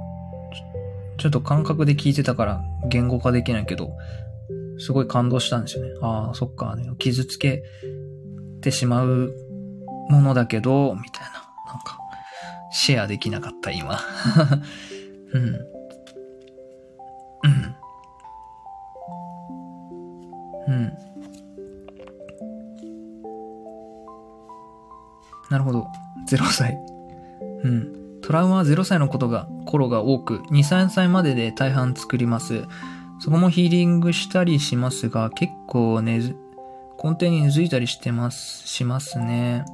ちょっと感覚で聞いてたから言語化できないけど、すごい感動したんですよね。ああ、そっか、ね、傷つけてしまうものだけど、みたいな。なんか、シェアできなかった、今。うん。うん。うん。なるほど。0歳。うん。トラウマは0歳のことが、頃が多く、2、3歳までで大半作ります。そこもヒーリングしたりしますが、結構根ず、根底に根付いたりしてます、しますね。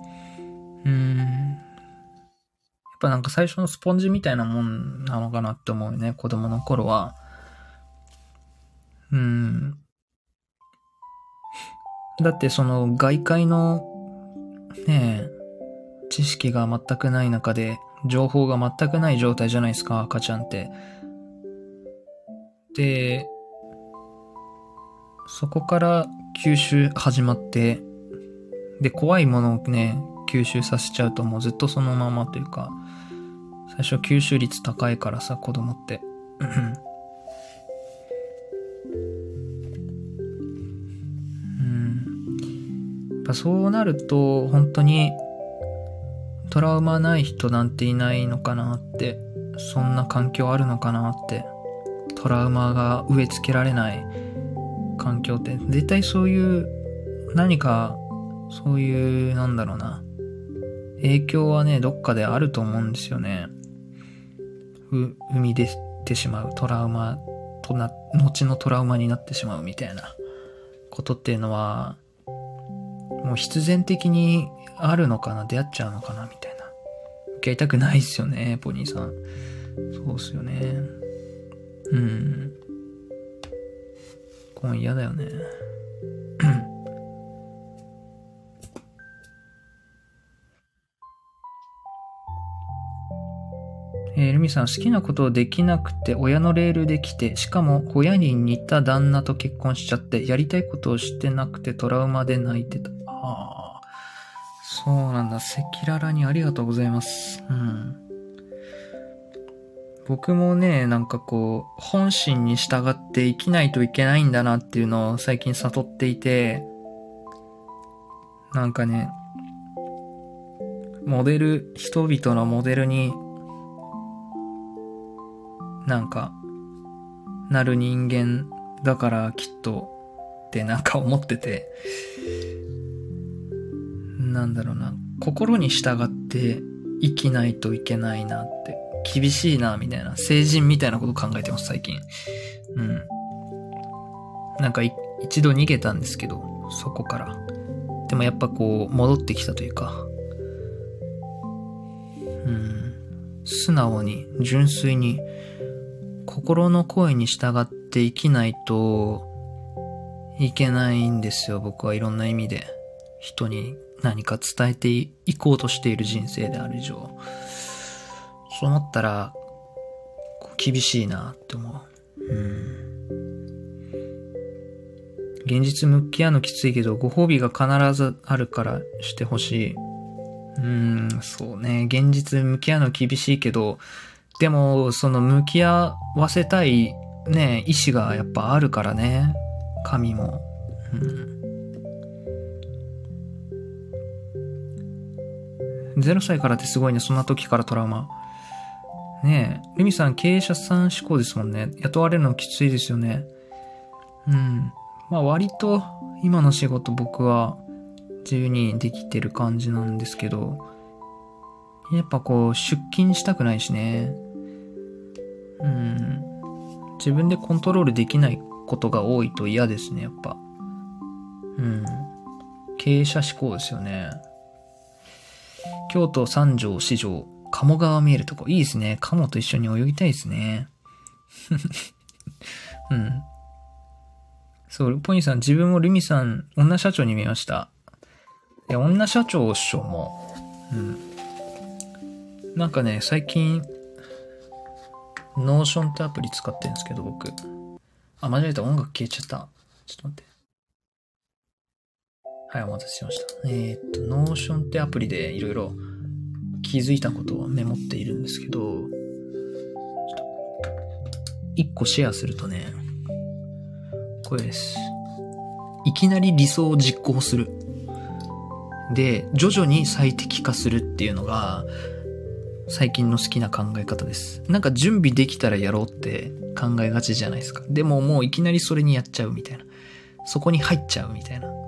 うーん。やっぱなんか最初のスポンジみたいなもんなのかなって思うよね、子供の頃は。うん。だってその外界の、ねえ、知識が全くない中で、情報が全くない状態じゃないですか、赤ちゃんって。で、そこから吸収始まって、で、怖いものをね、吸収させちゃうともうずっとそのままというか、最初吸収率高いからさ、子供って。うん。やっぱそうなると、本当に、トラウマない人なんていないのかなって、そんな環境あるのかなって、トラウマが植え付けられない環境って、絶対そういう何か、そういう、なんだろうな、影響はね、どっかであると思うんですよね。う、生み出てしまうトラウマとな、後のトラウマになってしまうみたいなことっていうのは、もう必然的にあるのかな？出会っちゃうのかな？みたいな。受け入たくないっすよね、ポニーさん。そうっすよね。うん。こう嫌だよね。えー、ルミさん、好きなことをできなくて、親のレールで来て、しかも親に似た旦那と結婚しちゃって、やりたいことをしてなくてトラウマで泣いてた。ああ。そうなんだ。赤裸々にありがとうございます。うん。僕もね、なんかこう、本心に従って生きないといけないんだなっていうのを最近悟っていて、なんかね、モデル、人々のモデルになんか、なる人間だからきっとってなんか思ってて、なんだろうな、心に従って生きないといけないなって、厳しいな、みたいな、成人みたいなこと考えてます、最近。うん。なんか一度逃げたんですけど、そこから。でもやっぱこう、戻ってきたというか、うん。素直に、純粋に、心の声に従って生きないといけないんですよ。僕はいろんな意味で。人に何か伝えていこうとしている人生である以上。そう思ったら、厳しいなって思う。うん。現実向き合うのきついけど、ご褒美が必ずあるからしてほしい。うん、そうね。現実向き合うの厳しいけど、でも、その向き合わせたいね、意志がやっぱあるからね。神も。うん。0歳からってすごいね、そんな時からトラウマ。ねえ、ルミさん経営者さん志向ですもんね。雇われるのきついですよね。うん。まあ割と今の仕事僕は自由にできてる感じなんですけど、やっぱこう出勤したくないしね。うん。自分でコントロールできないことが多いと嫌ですね、やっぱ。うん。経営者志向ですよね。京都三条四条、鴨川見えるとこ、いいですね。鴨と一緒に泳ぎたいですね。うん。そう、ポニーさん、自分もルミさん、女社長に見ました。いや女社長っしょも。うん。なんかね、最近、 Notion ってアプリ使ってるんですけど、僕。あ、間違えた。音楽消えちゃった。ちょっと待って。はい、お待たせしました。えー、っと、 Notion ってアプリでいろいろ気づいたことをメモっているんですけど、ちょっと、一個シェアするとね、これです。いきなり理想を実行する。で、徐々に最適化するっていうのが、最近の好きな考え方です。なんか準備できたらやろうって考えがちじゃないですか。でももういきなりそれにやっちゃうみたいな。そこに入っちゃうみたいな。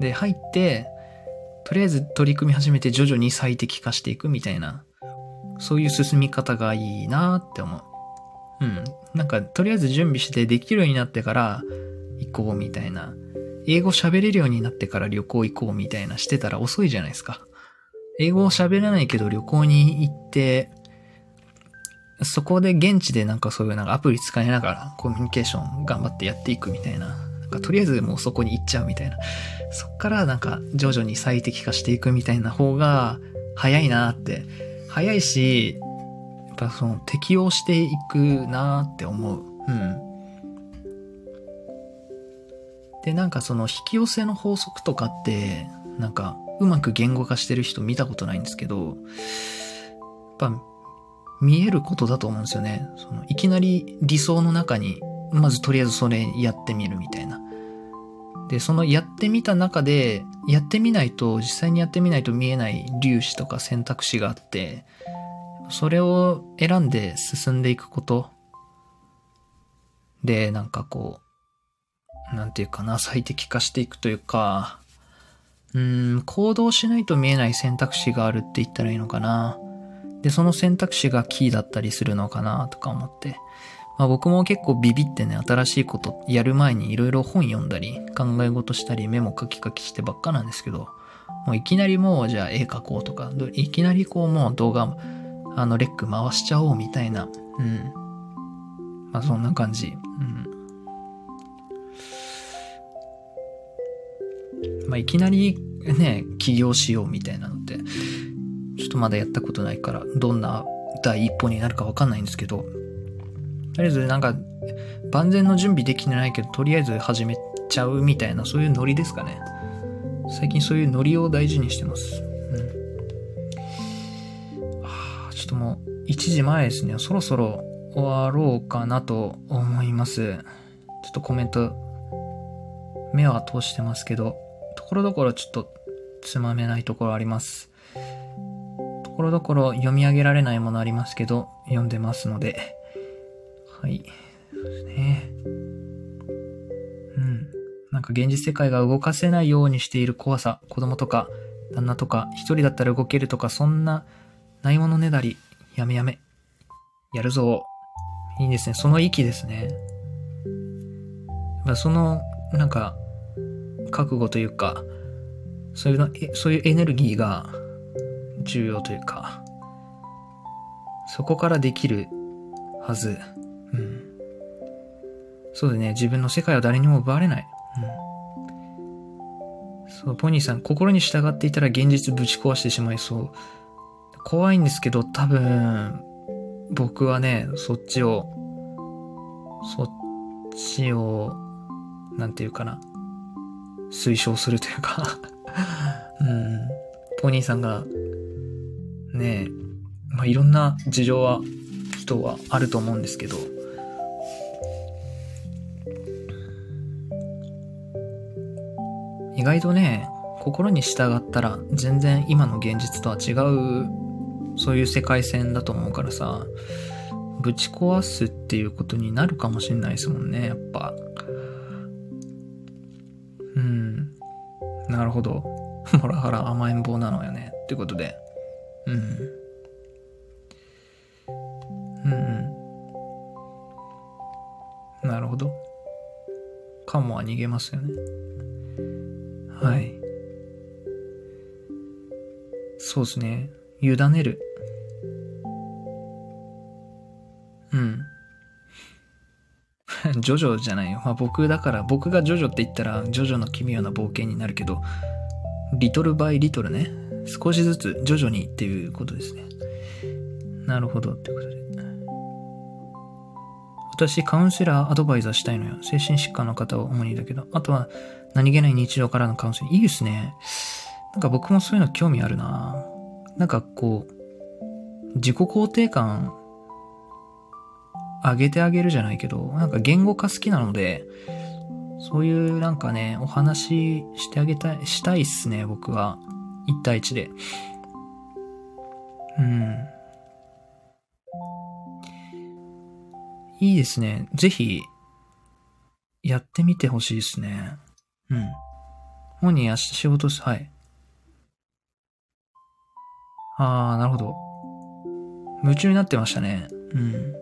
で、入って、とりあえず取り組み始めて徐々に最適化していくみたいな。そういう進み方がいいなって思う。うん。なんか、とりあえず準備してできるようになってから行こうみたいな。英語喋れるようになってから旅行行こうみたいなしてたら遅いじゃないですか。英語を喋らないけど旅行に行って、そこで現地でなんかそういうなんかアプリ使いながらコミュニケーション頑張ってやっていくみたいな。かとりあえずもうそこに行っちゃうみたいな。そっからなんか徐々に最適化していくみたいな方が早いなって。早いし、やっぱその適応していくなって思う。うん。で、なんかその引き寄せの法則とかって、なんかうまく言語化してる人見たことないんですけど、やっぱ見えることだと思うんですよね。そのいきなり理想の中に、まずとりあえずそれやってみるみたいな。で、そのやってみた中で、やってみないと、実際にやってみないと見えない粒子とか選択肢があって、それを選んで進んでいくことで、なんかこう、なんていうかな、最適化していくというか、うーん、行動しないと見えない選択肢があるって言ったらいいのかな。で、その選択肢がキーだったりするのかなとか思って。まあ僕も結構ビビってね、新しいことやる前にいろいろ本読んだり、考え事したり、メモ書き書きしてばっかなんですけど、もういきなりもうじゃあ絵描こうとか、いきなりこうもう動画、あのレック回しちゃおうみたいな、うん。まあそんな感じ。うん。まあいきなりね、起業しようみたいなのって、ちょっとまだやったことないから、どんな第一歩になるかわかんないんですけど、とりあえずなんか、万全の準備できてないけど、とりあえず始めちゃうみたいな、そういうノリですかね。最近そういうノリを大事にしてます。うん。はあちょっともう、1時前ですね。そろそろ終わろうかなと思います。ちょっとコメント、目は通してますけど、ところどころちょっとつまめないところあります。ところどころ読み上げられないものありますけど、読んでますので、はい。そうですね。うん。なんか現実世界が動かせないようにしている怖さ、子供とか、旦那とか、一人だったら動けるとか、そんな、ないものねだり、やめやめ。やるぞ。いいですね。その息ですね。まあ、その、なんか、覚悟というか、そういうの、そういうエネルギーが重要というか、そこからできるはず。うん。そうだね。自分の世界は誰にも奪われない。うん。そう、ポニーさん、心に従っていたら現実ぶち壊してしまいそう。怖いんですけど、多分、僕はね、そっちを、そっちを、なんていうかな、推奨するというか、うん。ポニーさんが、ねえ、まあ、いろんな事情は、人はあると思うんですけど、意外とね、心に従ったら全然今の現実とは違う、そういう世界線だと思うからさ、ぶち壊すっていうことになるかもしれないですもんね、やっぱ。うん。なるほど。モラハラ甘えん坊なのよね。ってことで。うんうん。なるほど。カモは逃げますよね。はい。そうですね。委ねる。うん。ジョジョじゃないよ。まあ僕だから、僕がジョジョって言ったら、ジョジョの奇妙な冒険になるけど、リトルバイリトルね。少しずつ徐々にっていうことですね。なるほど。ってことで。私、カウンセラーアドバイザーしたいのよ。精神疾患の方を主にだけど。あとは、何気ない日常からのカウンセリング。いいですね。なんか僕もそういうの興味あるななんかこう、自己肯定感上げてあげるじゃないけど、なんか言語化好きなので、そういうなんかね、お話ししてあげたい、したいっすね、僕は。一対一で。うん。いいですね。ぜひ、やってみてほしいですね。うん。本人明日仕事す、はい。あー、なるほど。夢中になってましたね。うん。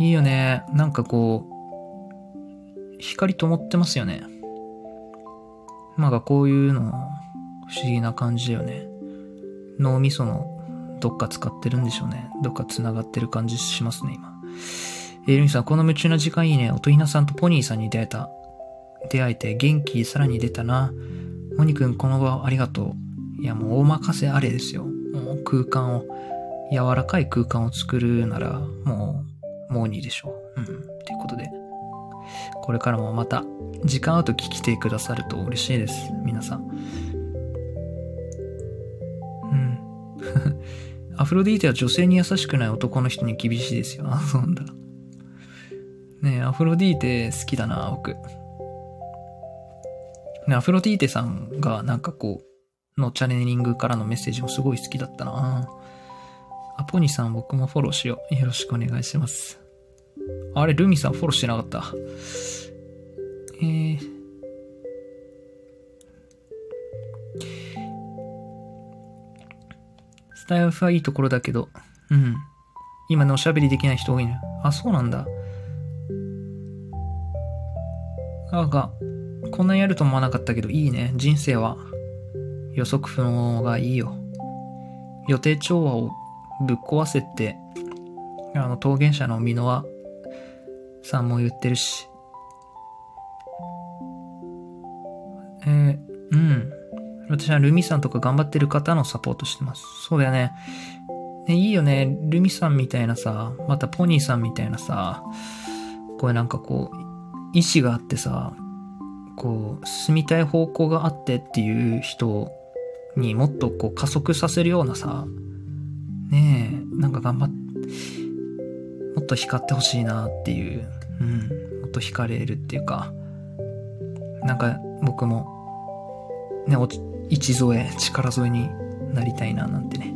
いいよね。なんかこう、光灯ってますよね。なんかこういうの、不思議な感じだよね。脳みそのどっか使ってるんでしょうね。どっか繋がってる感じしますね、今。えー、ルミさん、この夢中な時間いいね。音ひなさんとポニーさんに出会えた。出会えて元気さらに出たな。モニ君この場ありがとう。いやもう大任せあれですよ。もう空間を、柔らかい空間を作るなら、もう、モーニーでしょう。うん。ということで、これからもまた、時間あと聞きてくださると嬉しいです。皆さん。うん。アフロディーテは女性に優しくない男の人に厳しいですよ。あ、そうなんだ。ね、アフロディーテ好きだな、僕。ね、アフロディーテさんがなんかこう、のチャネリングからのメッセージもすごい好きだったな。アポニさん僕もフォローしよう。よろしくお願いします。あれ、ルミさんフォローしてなかった？えー、スタイフはいいところだけど、うん。今ね、おしゃべりできない人多いね。あ、そうなんだ。なんか、こんなにやると思わなかったけど、いいね。人生は予測不能がいいよ。予定調和をぶっ壊せって、あの、桃源者の箕輪さんも言ってるし。えー、うん。私はルミさんとか頑張ってる方のサポートしてます。そうだよね。ね、いいよね。ルミさんみたいなさ、またポニーさんみたいなさ、これなんかこう、意志があってさ、こう、進みたい方向があってっていう人にもっとこう加速させるようなさ、ねえ、なんか頑張って、もっと光ってほしいなっていう、うん、もっと光れるっていうか、なんか僕も、ね、一添え、力添えになりたいななんてね。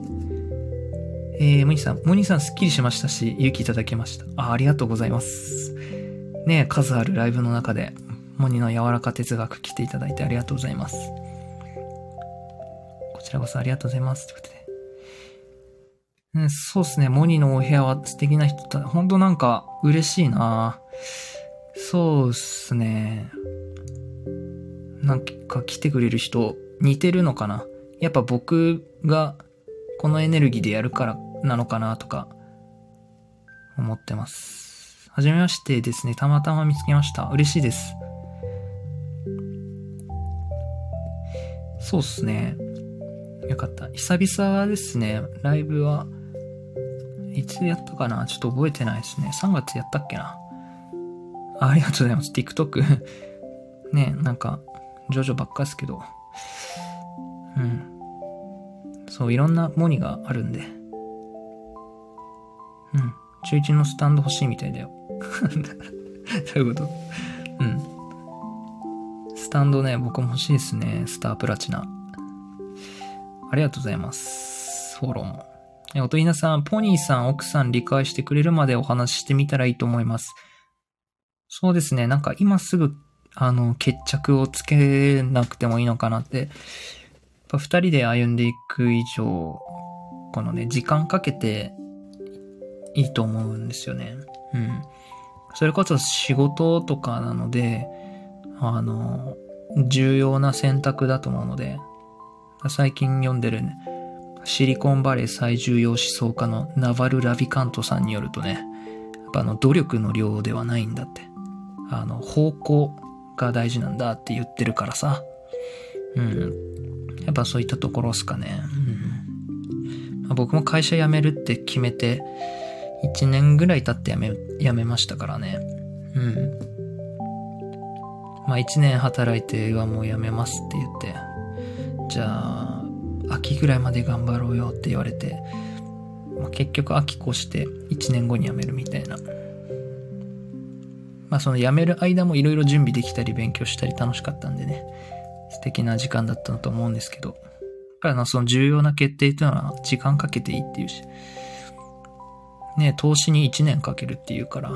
えー、モニさん、モニさんスッキリしましたし、勇気いただきました。あ、ありがとうございます。ね数あるライブの中で、モニの柔らか哲学来ていただいてありがとうございます。こちらこそありがとうございます。ということで。ね、そうっすね。モニのお部屋は素敵な人だ。ほんとなんか嬉しいなそうっすね。なんか来てくれる人似てるのかなやっぱ僕がこのエネルギーでやるからなのかなとか思ってます。はじめましてですね。たまたま見つけました。嬉しいです。そうっすね。よかった。久々ですね。ライブは、いつやったかな？ちょっと覚えてないですね。3月やったっけな？あありがとうございます。TikTok ね、なんか、ジョジョばっかですけど。うん。そう、いろんなモニがあるんで。うん。中1のスタンド欲しいみたいだよ。どういうこと？うん。スタンドね、僕も欲しいですね。スタープラチナ。ありがとうございます。フォローも。えおとりなさん、ポニーさん、奥さん理解してくれるまでお話ししてみたらいいと思います。そうですね。なんか今すぐ、あの、決着をつけなくてもいいのかなって。やっぱ二人で歩んでいく以上、このね、時間かけていいと思うんですよね。うん。それこそ仕事とかなので、あの、重要な選択だと思うので、最近読んでるね、シリコンバレー最重要思想家のナバル・ラビカントさんによるとね、やっぱあの努力の量ではないんだって。あの、方向が大事なんだって言ってるからさ。うん。やっぱそういったところっすかね。うん。まあ、僕も会社辞めるって決めて、1年ぐらい経って辞め、辞めましたからね。うん。まあ1年働いてはもう辞めますって言って、じゃあ、秋ぐらいまで頑張ろうよって言われて、まあ、結局秋越して1年後に辞めるみたいな。まあその辞める間もいろいろ準備できたり勉強したり楽しかったんでね、素敵な時間だったと思うんですけど、だからその重要な決定っていうのは時間かけていいっていうし、ね、投資に1年かけるっていうから、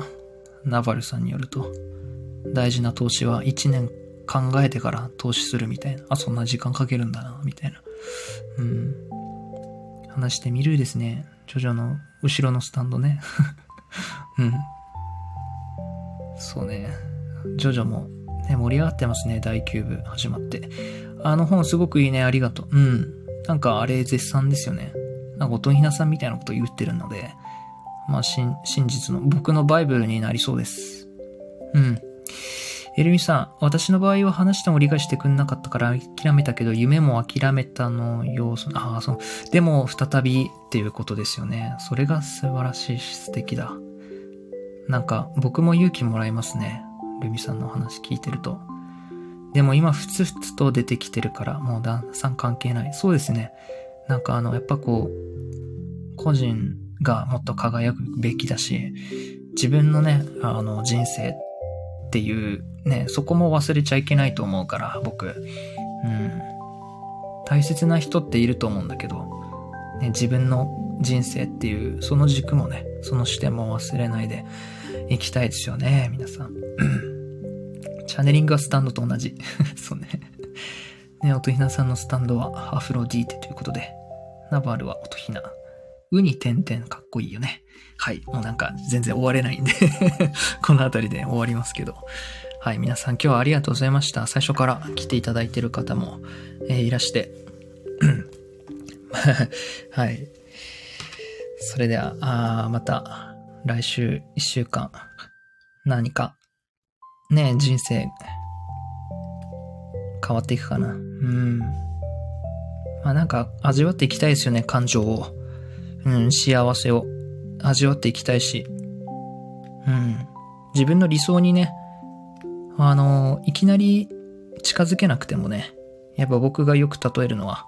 ナバルさんによると、大事な投資は1年考えてから投資するみたいな。あ、そんな時間かけるんだな、みたいな。うん。話してみるですね。ジョジョの後ろのスタンドね。うん。そうね。ジョジョも、ね、盛り上がってますね。第9部始まって。あの本すごくいいね。ありがとう。うん。なんかあれ絶賛ですよね。なんか音ひなさんみたいなこと言ってるので、まあ真、真実の僕のバイブルになりそうです。うん。エルミさん、私の場合は話しても理解してくんなかったから諦めたけど、夢も諦めたの要素、ああ、そう。でも、再びっていうことですよね。それが素晴らしいし素敵だ。なんか、僕も勇気もらいますね。ルミさんの話聞いてると。でも今、ふつふつと出てきてるから、もう旦那さん関係ない。そうですね。なんかあの、やっぱこう、個人がもっと輝くべきだし、自分のね、あの、人生っていうね、そこも忘れちゃいけないと思うから、僕。うん。大切な人っていると思うんだけど、ね、自分の人生っていう、その軸もね、その視点も忘れないでいきたいですよね、皆さん。チャネリングはスタンドと同じ。そうね。ね、音ひなさんのスタンドはアフロディーテということで、ナバールは音ひな。ウに点々かっこいいよね。はい。もうなんか全然終われないんで この辺りで終わりますけど。はい。皆さん今日はありがとうございました。最初から来ていただいてる方も、えー、いらして。はい。それでは、あまた来週1週間何かね、人生変わっていくかな。うん。まあなんか味わっていきたいですよね、感情を。うん、幸せを味わっていきたいし。うん。自分の理想にね、あの、いきなり近づけなくてもね、やっぱ僕がよく例えるのは、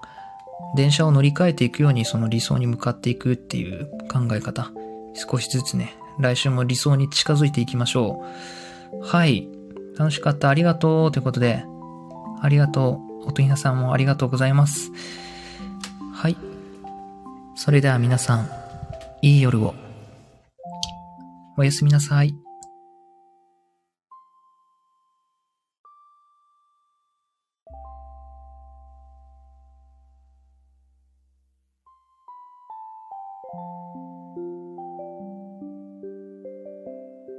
電車を乗り換えていくようにその理想に向かっていくっていう考え方。少しずつね、来週も理想に近づいていきましょう。はい。楽しかった。ありがとう。ということで、ありがとう。おとひなさんもありがとうございます。はい。それでは皆さん、いい夜を。おやすみなさい。